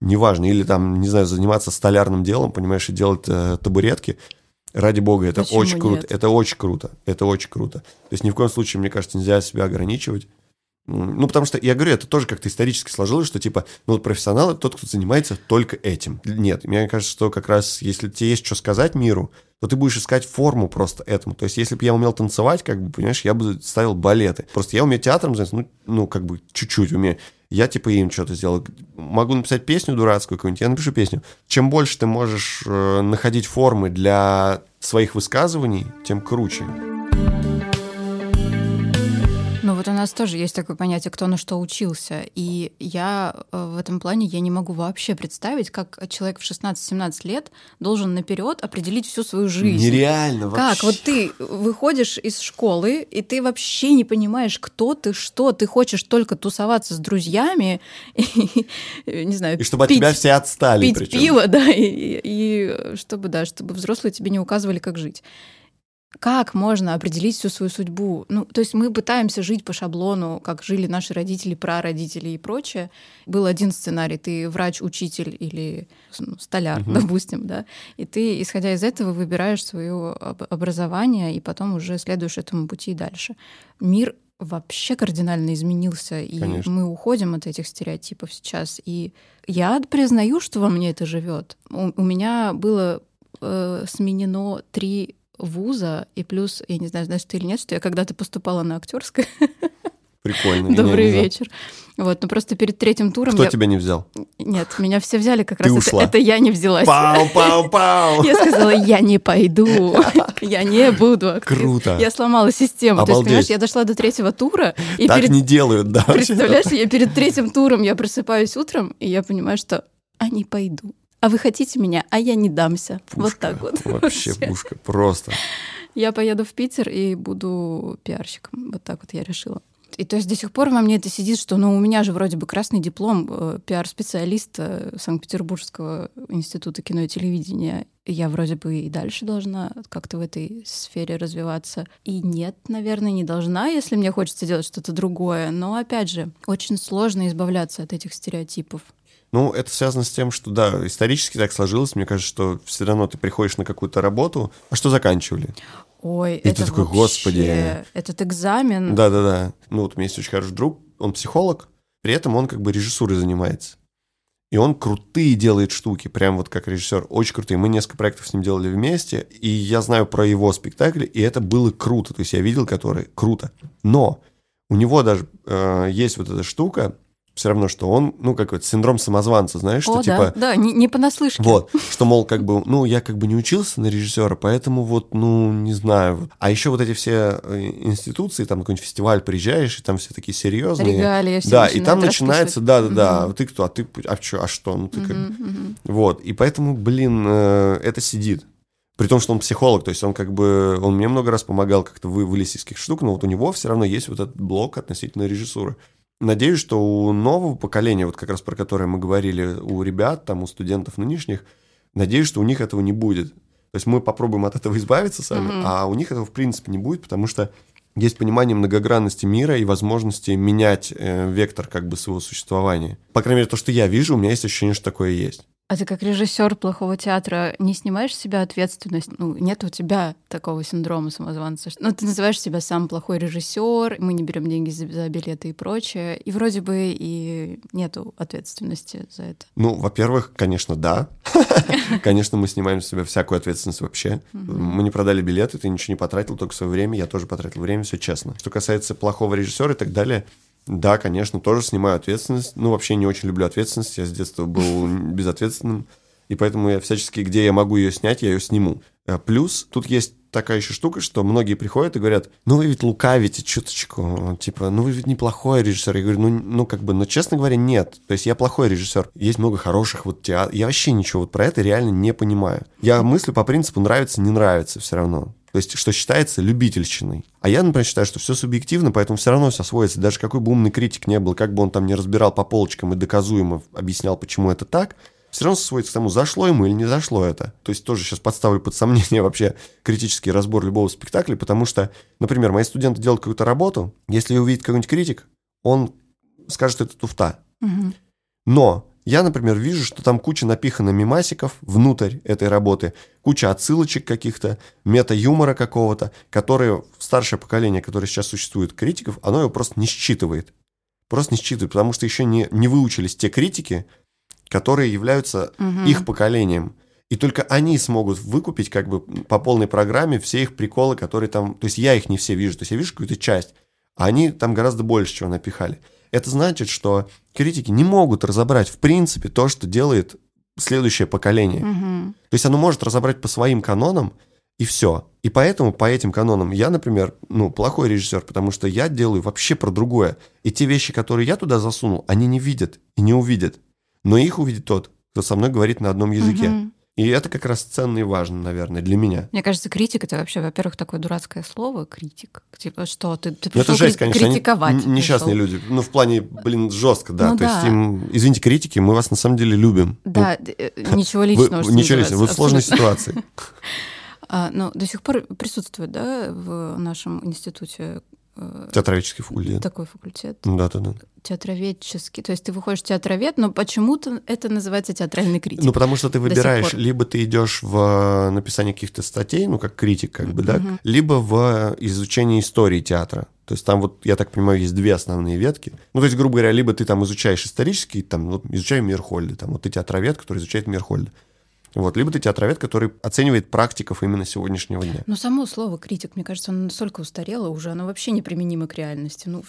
Speaker 2: неважно, или там, не знаю, заниматься столярным делом, понимаешь, и делать э, табуретки, ради бога, это
Speaker 1: Почему
Speaker 2: очень круто,
Speaker 1: нет?
Speaker 2: это очень круто, это очень круто. То есть ни в коем случае, мне кажется, нельзя себя ограничивать. Ну, потому что, я говорю, это тоже как-то исторически сложилось, что, типа, ну, вот профессионал — это тот, кто занимается только этим. Нет, мне кажется, что как раз, если тебе есть что сказать миру, то ты будешь искать форму просто этому. То есть, если бы я умел танцевать, как бы, понимаешь, я бы ставил балеты. Просто я умею театром заняться, ну, ну как бы, чуть-чуть умею. Я, типа, им что-то сделал. Могу написать песню дурацкую какую-нибудь, я напишу песню. Чем больше ты можешь э, находить формы для своих высказываний, тем круче.
Speaker 1: Вот у нас тоже есть такое понятие, кто на что учился. И я э, в этом плане я не могу вообще представить, как человек в 16-17 лет должен наперед определить всю свою жизнь.
Speaker 2: Нереально
Speaker 1: вообще. Как? Вот ты выходишь из школы, и ты вообще не понимаешь, кто ты, что. Ты хочешь только тусоваться с друзьями, и, не знаю,
Speaker 2: И чтобы пить, от тебя все отстали.
Speaker 1: Пить
Speaker 2: причем.
Speaker 1: пиво, да, и, и чтобы, да, чтобы взрослые тебе не указывали, как жить как можно определить всю свою судьбу? Ну, то есть мы пытаемся жить по шаблону, как жили наши родители, прародители и прочее. Был один сценарий, ты врач, учитель или ну, столяр, угу. допустим, да, и ты, исходя из этого, выбираешь свое образование и потом уже следуешь этому пути дальше. Мир вообще кардинально изменился, и
Speaker 2: Конечно.
Speaker 1: мы уходим от этих стереотипов сейчас. И я признаю, что во мне это живет. У, у меня было э, сменено три вуза, и плюс, я не знаю, знаешь ты или нет, что я когда-то поступала на актерское.
Speaker 2: Прикольно.
Speaker 1: Добрый вечер. Вот, ну просто перед третьим туром...
Speaker 2: Кто
Speaker 1: я...
Speaker 2: тебя не взял?
Speaker 1: Нет, меня все взяли как
Speaker 2: Ты
Speaker 1: раз.
Speaker 2: ушла.
Speaker 1: Это, это я не взялась.
Speaker 2: Пау, пау, пау.
Speaker 1: Я сказала, я не пойду, я не буду актрисой.
Speaker 2: Круто.
Speaker 1: Я сломала систему.
Speaker 2: Обалдеть.
Speaker 1: То есть, понимаешь, я дошла до третьего тура. И
Speaker 2: так
Speaker 1: перед...
Speaker 2: не делают, да.
Speaker 1: Представляешь, я перед третьим туром я просыпаюсь утром, и я понимаю, что а не пойду. А вы хотите меня, а я не дамся.
Speaker 2: Пушка.
Speaker 1: Вот так вот.
Speaker 2: Вообще пушка, просто.
Speaker 1: Я поеду в Питер и буду пиарщиком. Вот так вот я решила. И то есть до сих пор во мне это сидит, что ну у меня же вроде бы красный диплом э, пиар-специалиста Санкт-Петербургского института кино и телевидения. Я вроде бы и дальше должна как-то в этой сфере развиваться. И нет, наверное, не должна, если мне хочется делать что-то другое. Но опять же, очень сложно избавляться от этих стереотипов.
Speaker 2: Ну, это связано с тем, что, да, исторически так сложилось. Мне кажется, что все равно ты приходишь на какую-то работу. А что заканчивали?
Speaker 1: Ой,
Speaker 2: И
Speaker 1: это
Speaker 2: ты такой,
Speaker 1: вообще-
Speaker 2: «Господи».
Speaker 1: Этот экзамен.
Speaker 2: Да-да-да. Ну вот у меня есть очень хороший друг, он психолог, при этом он как бы режиссурой занимается. И он крутые делает штуки, прям вот как режиссер, очень крутые. Мы несколько проектов с ним делали вместе, и я знаю про его спектакли, и это было круто. То есть я видел, которые круто. Но у него даже э, есть вот эта штука, все равно, что он, ну, какой-то синдром самозванца, знаешь, что
Speaker 1: О,
Speaker 2: типа...
Speaker 1: да, да, не, не понаслышке.
Speaker 2: Вот, что, мол, как бы, ну, я как бы не учился на режиссера, поэтому вот, ну, не знаю. А еще вот эти все э, институции, там какой-нибудь фестиваль приезжаешь, и там все такие серьезные.
Speaker 1: Регалии все
Speaker 2: Да, и там начинается, да-да-да,
Speaker 1: Мгм.
Speaker 2: а ты кто, а ты, а что, а что, ну, ты как...
Speaker 1: Мгм, мгм.
Speaker 2: Вот, и поэтому, блин, э, это сидит. При том, что он психолог, то есть он как бы, он мне много раз помогал как-то вы, вылезти из каких штук, но вот у него все равно есть вот этот блок относительно режиссуры. Надеюсь, что у нового поколения, вот как раз про которое мы говорили, у ребят, там, у студентов нынешних, надеюсь, что у них этого не будет. То есть мы попробуем от этого избавиться сами,
Speaker 1: Мгм.
Speaker 2: а у них этого в принципе не будет, потому что есть понимание многогранности мира и возможности менять э, вектор как бы своего существования. По крайней мере, то, что я вижу, у меня есть ощущение, что такое есть.
Speaker 1: А ты как режиссер плохого театра не снимаешь с себя ответственность? Ну, нет у тебя такого синдрома самозванца. Ну, ты называешь себя сам плохой режиссер, мы не берем деньги за, за билеты и прочее. И вроде бы и нету ответственности за это.
Speaker 2: Ну, во-первых, конечно, да. Конечно, мы снимаем с себя всякую ответственность вообще. Мы не продали билеты, ты ничего не потратил, только свое время, я тоже потратил время, все честно. Что касается плохого режиссера и так далее, да, конечно, тоже снимаю ответственность. Ну, вообще не очень люблю ответственность, я с детства был безответственным, и поэтому я всячески, где я могу ее снять, я ее сниму. А Плюс тут есть такая еще штука, что многие приходят и говорят, ну вы ведь лукавите чуточку, типа, ну вы ведь неплохой режиссер. Я говорю, ну, ну как бы, но честно говоря, нет. То есть я плохой режиссер. Есть много хороших вот театров. Я вообще ничего вот про это реально не понимаю. Я мыслю по принципу нравится, не нравится все равно. То есть, что считается любительщиной. А я, например, считаю, что все субъективно, поэтому все равно все сводится. Даже какой бы умный критик не был, как бы он там не разбирал по полочкам и доказуемо объяснял, почему это так, все равно сводится к тому, зашло ему или не зашло это. То есть тоже сейчас подставлю под сомнение вообще критический разбор любого спектакля, потому что, например, мои студенты делают какую-то работу, если увидит какой-нибудь критик, он скажет, что это туфта.
Speaker 1: Мгм.
Speaker 2: Но я, например, вижу, что там куча напихано мемасиков внутрь этой работы, куча отсылочек каких-то, мета-юмора какого-то, которые старшее поколение, которое сейчас существует критиков, оно его просто не считывает. Просто не считывает, потому что еще не, не выучились те критики, которые являются
Speaker 1: Мгм.
Speaker 2: их поколением. И только они смогут выкупить как бы по полной программе все их приколы, которые там... То есть я их не все вижу, то есть я вижу какую-то часть, а они там гораздо больше чего напихали. Это значит, что критики не могут разобрать в принципе то, что делает следующее поколение.
Speaker 1: Мгм.
Speaker 2: То есть оно может разобрать по своим канонам, и все. И поэтому по этим канонам я, например, ну, плохой режиссер, потому что я делаю вообще про другое. И те вещи, которые я туда засунул, они не видят и не увидят. Но их увидит тот, кто со мной говорит на одном языке.
Speaker 1: Мгм.
Speaker 2: И это как раз ценно и важно, наверное, для меня.
Speaker 1: Мне кажется, критик это вообще, во-первых, такое дурацкое слово критик. Типа, что ты, ты
Speaker 2: Ну, это
Speaker 1: пришел
Speaker 2: жесть,
Speaker 1: крит-
Speaker 2: конечно. они
Speaker 1: критиковать.
Speaker 2: н- несчастные
Speaker 1: пришел.
Speaker 2: люди. Ну, в плане, блин, жестко, да.
Speaker 1: Ну
Speaker 2: То есть
Speaker 1: да.
Speaker 2: им, извините, критики, мы вас на самом деле любим.
Speaker 1: Да, э, ничего
Speaker 2: Ну,
Speaker 1: личного.
Speaker 2: вы, ничего личного, вы в сложной ситуации.
Speaker 1: А, но до сих пор присутствует, да, в нашем институте
Speaker 2: Театроведческий факультет.
Speaker 1: такой факультет
Speaker 2: Да, да, да.
Speaker 1: театроведческий. То есть ты выходишь театровед, но почему-то это называется театральный критик.
Speaker 2: Ну, потому что ты выбираешь, либо ты идешь в э, написание каких-то статей, ну, как критик, как бы, да,
Speaker 1: Мгм.
Speaker 2: либо в изучение истории театра. То есть там вот, я так понимаю, есть две основные ветки. Ну, то есть, грубо говоря, либо ты там изучаешь исторический, там, вот, изучаю Мирхольда, там, вот ты театровед, который изучает Мирхольда. Вот, либо ты театровед, который оценивает практиков именно сегодняшнего дня.
Speaker 1: Но само слово критик, мне кажется, оно настолько устарело уже, оно вообще неприменимо к реальности. Ну,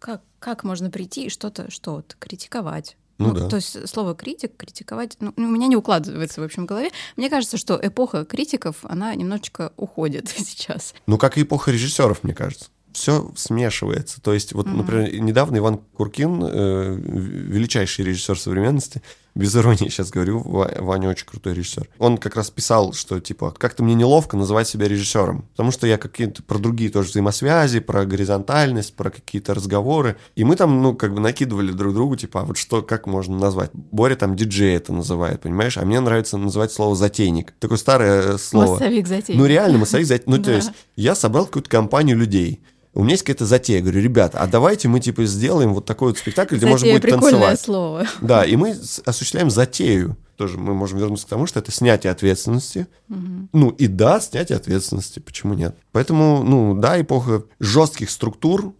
Speaker 1: как, как можно прийти и что-то, что-то критиковать?
Speaker 2: Ну да.
Speaker 1: То есть слово критик, критиковать, ну, у меня не укладывается в общем в голове. Мне кажется, что эпоха критиков, она немножечко уходит сейчас.
Speaker 2: Ну, как и эпоха режиссеров, мне кажется. Все смешивается. То есть, вот, например, недавно Иван Куркин, э, величайший режиссер современности, без иронии сейчас говорю, Ва- Ваня очень крутой режиссер. Он как раз писал, что типа как-то мне неловко называть себя режиссером, потому что я какие-то про другие тоже взаимосвязи, про горизонтальность, про какие-то разговоры. И мы там, ну, как бы накидывали друг другу, типа, а вот что, как можно назвать? Боря там диджей это называет, понимаешь? А мне нравится называть слово затейник. Такое старое э, слово.
Speaker 1: Массовик затей.
Speaker 2: Ну, реально, массовик затея. Ну, то есть, я собрал какую-то компанию людей. У меня есть какая-то затея. Я говорю, ребята, а давайте мы, типа, сделаем вот такой вот спектакль, где можно будет
Speaker 1: прикольное
Speaker 2: танцевать.
Speaker 1: слово.
Speaker 2: Да, и мы осуществляем затею. тоже мы можем вернуться к тому, что это снятие ответственности. Ну и да, снятие ответственности, почему нет? Поэтому, ну да, эпоха жестких структур,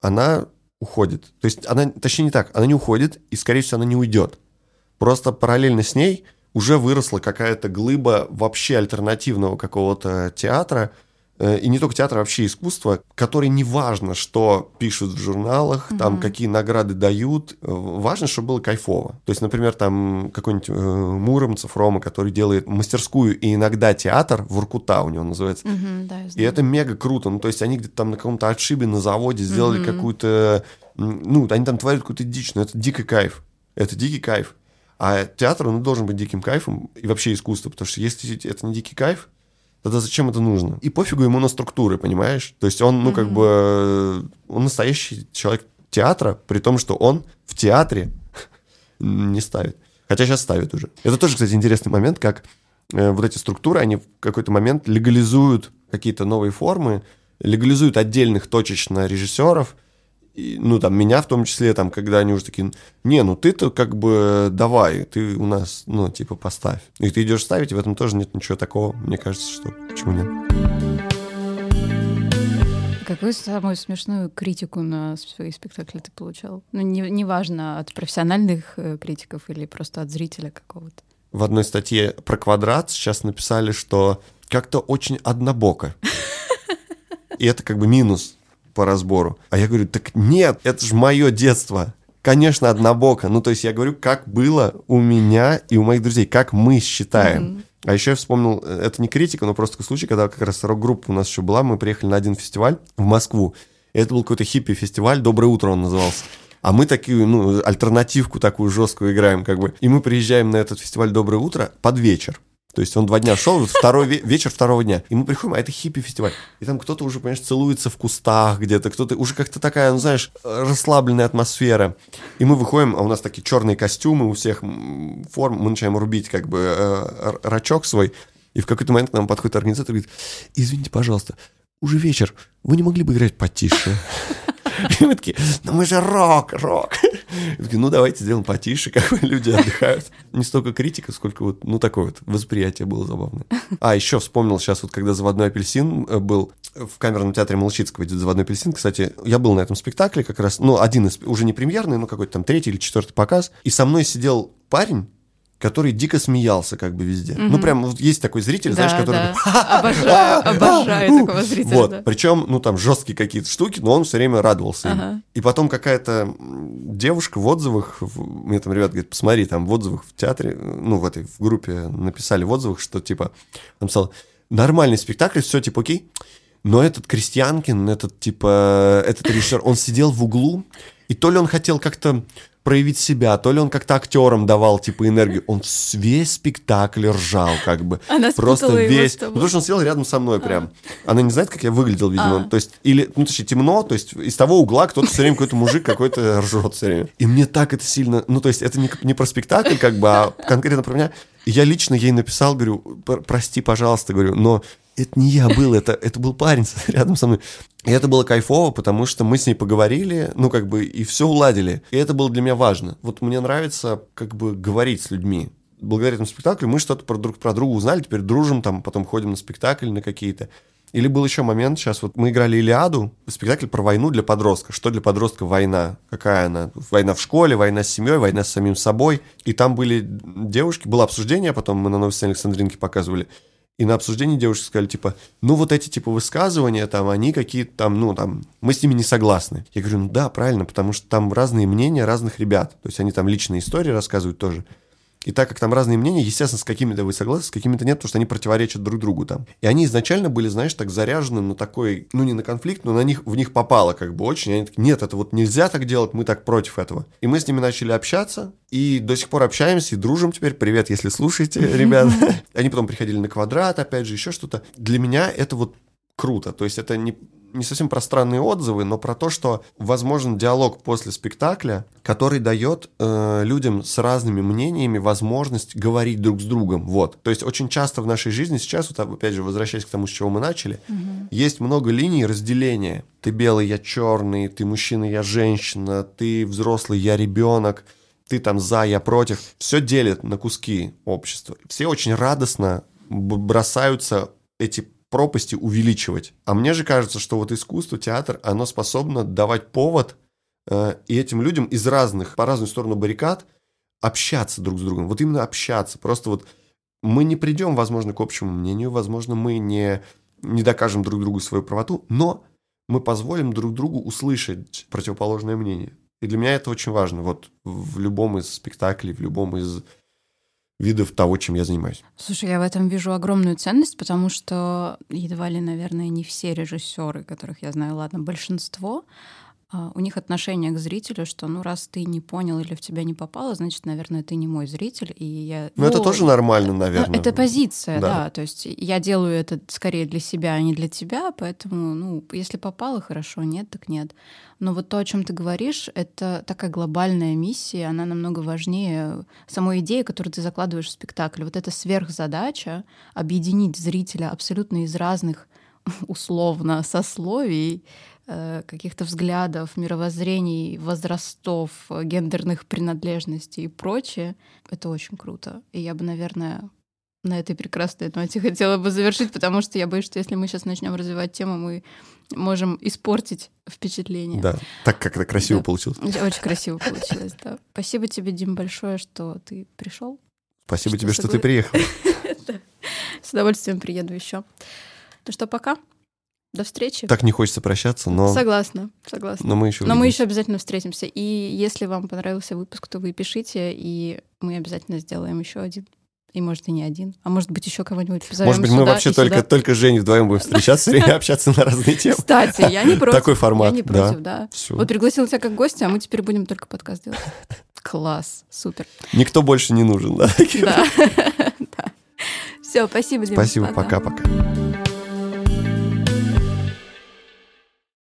Speaker 2: она уходит. То есть она, точнее не так, она не уходит, и, скорее всего, она не уйдет. Просто параллельно с ней уже выросла какая-то глыба вообще альтернативного какого-то театра, и не только театр, а вообще искусство, который не важно, что пишут в журналах, mm-hmm. там какие награды дают, э, важно, чтобы было кайфово. То есть, например, там какой-нибудь э, Муромцев Рома, который делает мастерскую и иногда театр, в Уркута у него называется.
Speaker 1: Mm-hmm, да,
Speaker 2: и это мега круто. Ну, то есть они где-то там на каком-то отшибе на заводе сделали mm-hmm. какую-то... Ну, они там творят какую-то дичь, но это дикий кайф. Это дикий кайф. А театр, он должен быть диким кайфом, и вообще искусство, потому что если это не дикий кайф, тогда зачем это нужно? И пофигу ему на структуры, понимаешь? То есть он, ну, как бы, он настоящий человек театра, при том, что он в театре не ставит. Хотя сейчас ставит уже. Это тоже, кстати, интересный момент, как э, вот эти структуры, они в какой-то момент легализуют какие-то новые формы, легализуют отдельных точечно режиссеров, и, ну, там, меня в том числе, там, когда они уже такие, не, ну, ты-то как бы давай, ты у нас, ну, типа, поставь. И ты идешь ставить, и в этом тоже нет ничего такого, мне кажется, что почему нет.
Speaker 1: Какую самую смешную критику на свои спектакли ты получал? Ну, неважно, не, важно, от профессиональных э, критиков или просто от зрителя какого-то.
Speaker 2: В одной статье про квадрат сейчас написали, что как-то очень однобоко. И это как бы минус по разбору. А я говорю, так нет, это же мое детство. Конечно, однобоко. Ну, то есть я говорю, как было у меня и у моих друзей, как мы считаем. Mm-hmm. А еще я вспомнил, э, это не критика, но просто такой случай, когда как раз рок-группа у нас еще была, мы приехали на один фестиваль в Москву. И это был какой-то хиппи-фестиваль, «Доброе утро» он назывался. А мы такую, ну, альтернативку такую жесткую играем, как бы. И мы приезжаем на этот фестиваль «Доброе утро» под вечер. То есть он два дня шел, второй вечер второго дня. И мы приходим, а это хиппи-фестиваль. И там кто-то уже, понимаешь, целуется в кустах где-то, кто-то уже как-то такая, ну знаешь, расслабленная атмосфера. И мы выходим, а у нас такие черные костюмы, у всех форм, мы начинаем рубить как бы э, рачок свой. И в какой-то момент к нам подходит организатор и говорит, извините, пожалуйста, уже вечер, вы не могли бы играть потише? И мы такие, ну мы же рок, рок. И такие, ну давайте сделаем потише, как люди отдыхают. Не столько критика, сколько вот, ну такое вот восприятие было забавное. А, еще вспомнил сейчас вот, когда «Заводной апельсин» э, был в камерном театре Молчицкого идет «Заводной апельсин». Кстати, я был на этом спектакле как раз, ну, один из, уже не премьерный, но какой-то там третий или четвертый показ. И со мной сидел парень, который дико смеялся как бы везде. Mm-hmm. Ну, прям вот есть такой зритель, да, знаешь, который...
Speaker 1: Да. Обожаю, обожаю такого зрителя.
Speaker 2: Вот, да. причем, ну, там, жесткие какие-то штуки, но он все время радовался ага. И потом какая-то девушка в отзывах, мне там ребят говорят, посмотри, там в отзывах в театре, ну, в этой, в группе написали в отзывах, что, типа, он писал, нормальный спектакль, все, типа, окей, но этот Крестьянкин, этот, типа, этот режиссер, он сидел в углу, и то ли он хотел как-то проявить себя, то ли он как-то актерам давал, типа, энергию. Он весь спектакль ржал, как бы.
Speaker 1: Она
Speaker 2: Просто весь. Ну, потому что он сидел рядом со мной прям. А. Она не знает, как я выглядел, видимо. А. То есть, или, ну, точнее, темно, то есть из того угла кто-то все время, какой-то мужик какой-то ржет все время. И мне так это сильно... Ну, то есть, это не, не про спектакль, как бы, а конкретно про меня. Я лично ей написал, говорю, прости, пожалуйста, говорю, но это не я был, это, это был парень рядом со мной. И это было кайфово, потому что мы с ней поговорили, ну, как бы, и все уладили. И это было для меня важно. Вот мне нравится, как бы, говорить с людьми. Благодаря этому спектаклю мы что-то про друг про друга узнали, теперь дружим, там, потом ходим на спектакль на какие-то. Или был еще момент, сейчас вот мы играли «Илиаду», спектакль про войну для подростка. Что для подростка война? Какая она? Война в школе, война с семьей, война с самим собой. И там были девушки, было обсуждение, потом мы на новой сцене Александринки показывали. И на обсуждении девушки сказали, типа, ну вот эти, типа, высказывания, там, они какие-то там, ну, там, мы с ними не согласны. Я говорю, ну да, правильно, потому что там разные мнения разных ребят. То есть они там личные истории рассказывают тоже. И так как там разные мнения, естественно, с какими-то вы согласны, с какими-то нет, потому что они противоречат друг другу там. И они изначально были, знаешь, так заряжены на такой, ну не на конфликт, но на них, в них попало как бы очень. И они такие, нет, это вот нельзя так делать, мы так против этого. И мы с ними начали общаться, и до сих пор общаемся и дружим теперь. Привет, если слушаете, ребят. Они потом приходили на квадрат, опять же, еще что-то. Для меня это вот круто. То есть это не, не совсем про странные отзывы, но про то, что возможен диалог после спектакля, который дает э, людям с разными мнениями возможность говорить друг с другом. Вот. То есть очень часто в нашей жизни сейчас, вот опять же, возвращаясь к тому, с чего мы начали, угу. есть много линий разделения. Ты белый, я черный, ты мужчина, я женщина, ты взрослый, я ребенок. ты там за, я против. Все делит на куски общества. Все очень радостно бросаются эти пропасти увеличивать. А мне же кажется, что вот искусство, театр, оно способно давать повод э, и этим людям из разных, по разную сторону баррикад общаться друг с другом. Вот именно общаться. Просто вот мы не придем, возможно, к общему мнению, возможно, мы не, не докажем друг другу свою правоту, но мы позволим друг другу услышать противоположное мнение. И для меня это очень важно. Вот в любом из спектаклей, в любом из видов того, чем я занимаюсь.
Speaker 1: Слушай, я в этом вижу огромную ценность, потому что едва ли, наверное, не все режиссеры, которых я знаю, ладно, большинство, у них отношение к зрителю, что ну раз ты не понял или в тебя не попало, значит, наверное, ты не мой зритель, и я...
Speaker 2: Ну это тоже нормально, ну, наверное.
Speaker 1: Это позиция, да. да, то есть я делаю это скорее для себя, а не для тебя, поэтому, ну, если попало, хорошо, нет, так нет. Но вот то, о чем ты говоришь, это такая глобальная миссия, она намного важнее самой идеи, которую ты закладываешь в спектакль. Вот эта сверхзадача — объединить зрителя абсолютно из разных условно сословий, Э, каких-то взглядов, мировоззрений, возрастов, гендерных принадлежностей и прочее. Это очень круто. И я бы, наверное, на этой прекрасной ноте хотела бы завершить, потому что я боюсь, что если мы сейчас начнем развивать тему, мы можем испортить впечатление.
Speaker 2: Да, так как это красиво да. получилось.
Speaker 1: Очень красиво получилось, да. Спасибо тебе, Дим, большое, что ты пришел.
Speaker 2: Спасибо тебе, что ты приехал.
Speaker 1: С удовольствием приеду еще. Ну что, пока. До встречи.
Speaker 2: Так не хочется прощаться, но...
Speaker 1: Согласна, согласна.
Speaker 2: Но мы еще
Speaker 1: Но мы еще обязательно встретимся. И если вам понравился выпуск, то вы пишите, и мы обязательно сделаем еще один. И может и не один. А может быть еще кого-нибудь позовем
Speaker 2: Может быть мы вообще только, только с Женей вдвоем будем встречаться, и общаться на разные темы.
Speaker 1: Кстати, я не против.
Speaker 2: Такой формат.
Speaker 1: Я не против, да. Вот пригласил тебя как гостя, а мы теперь будем только подкаст делать. Класс, супер.
Speaker 2: Никто больше не нужен, да?
Speaker 1: Да. Все, спасибо,
Speaker 2: Дима. Спасибо, пока-пока.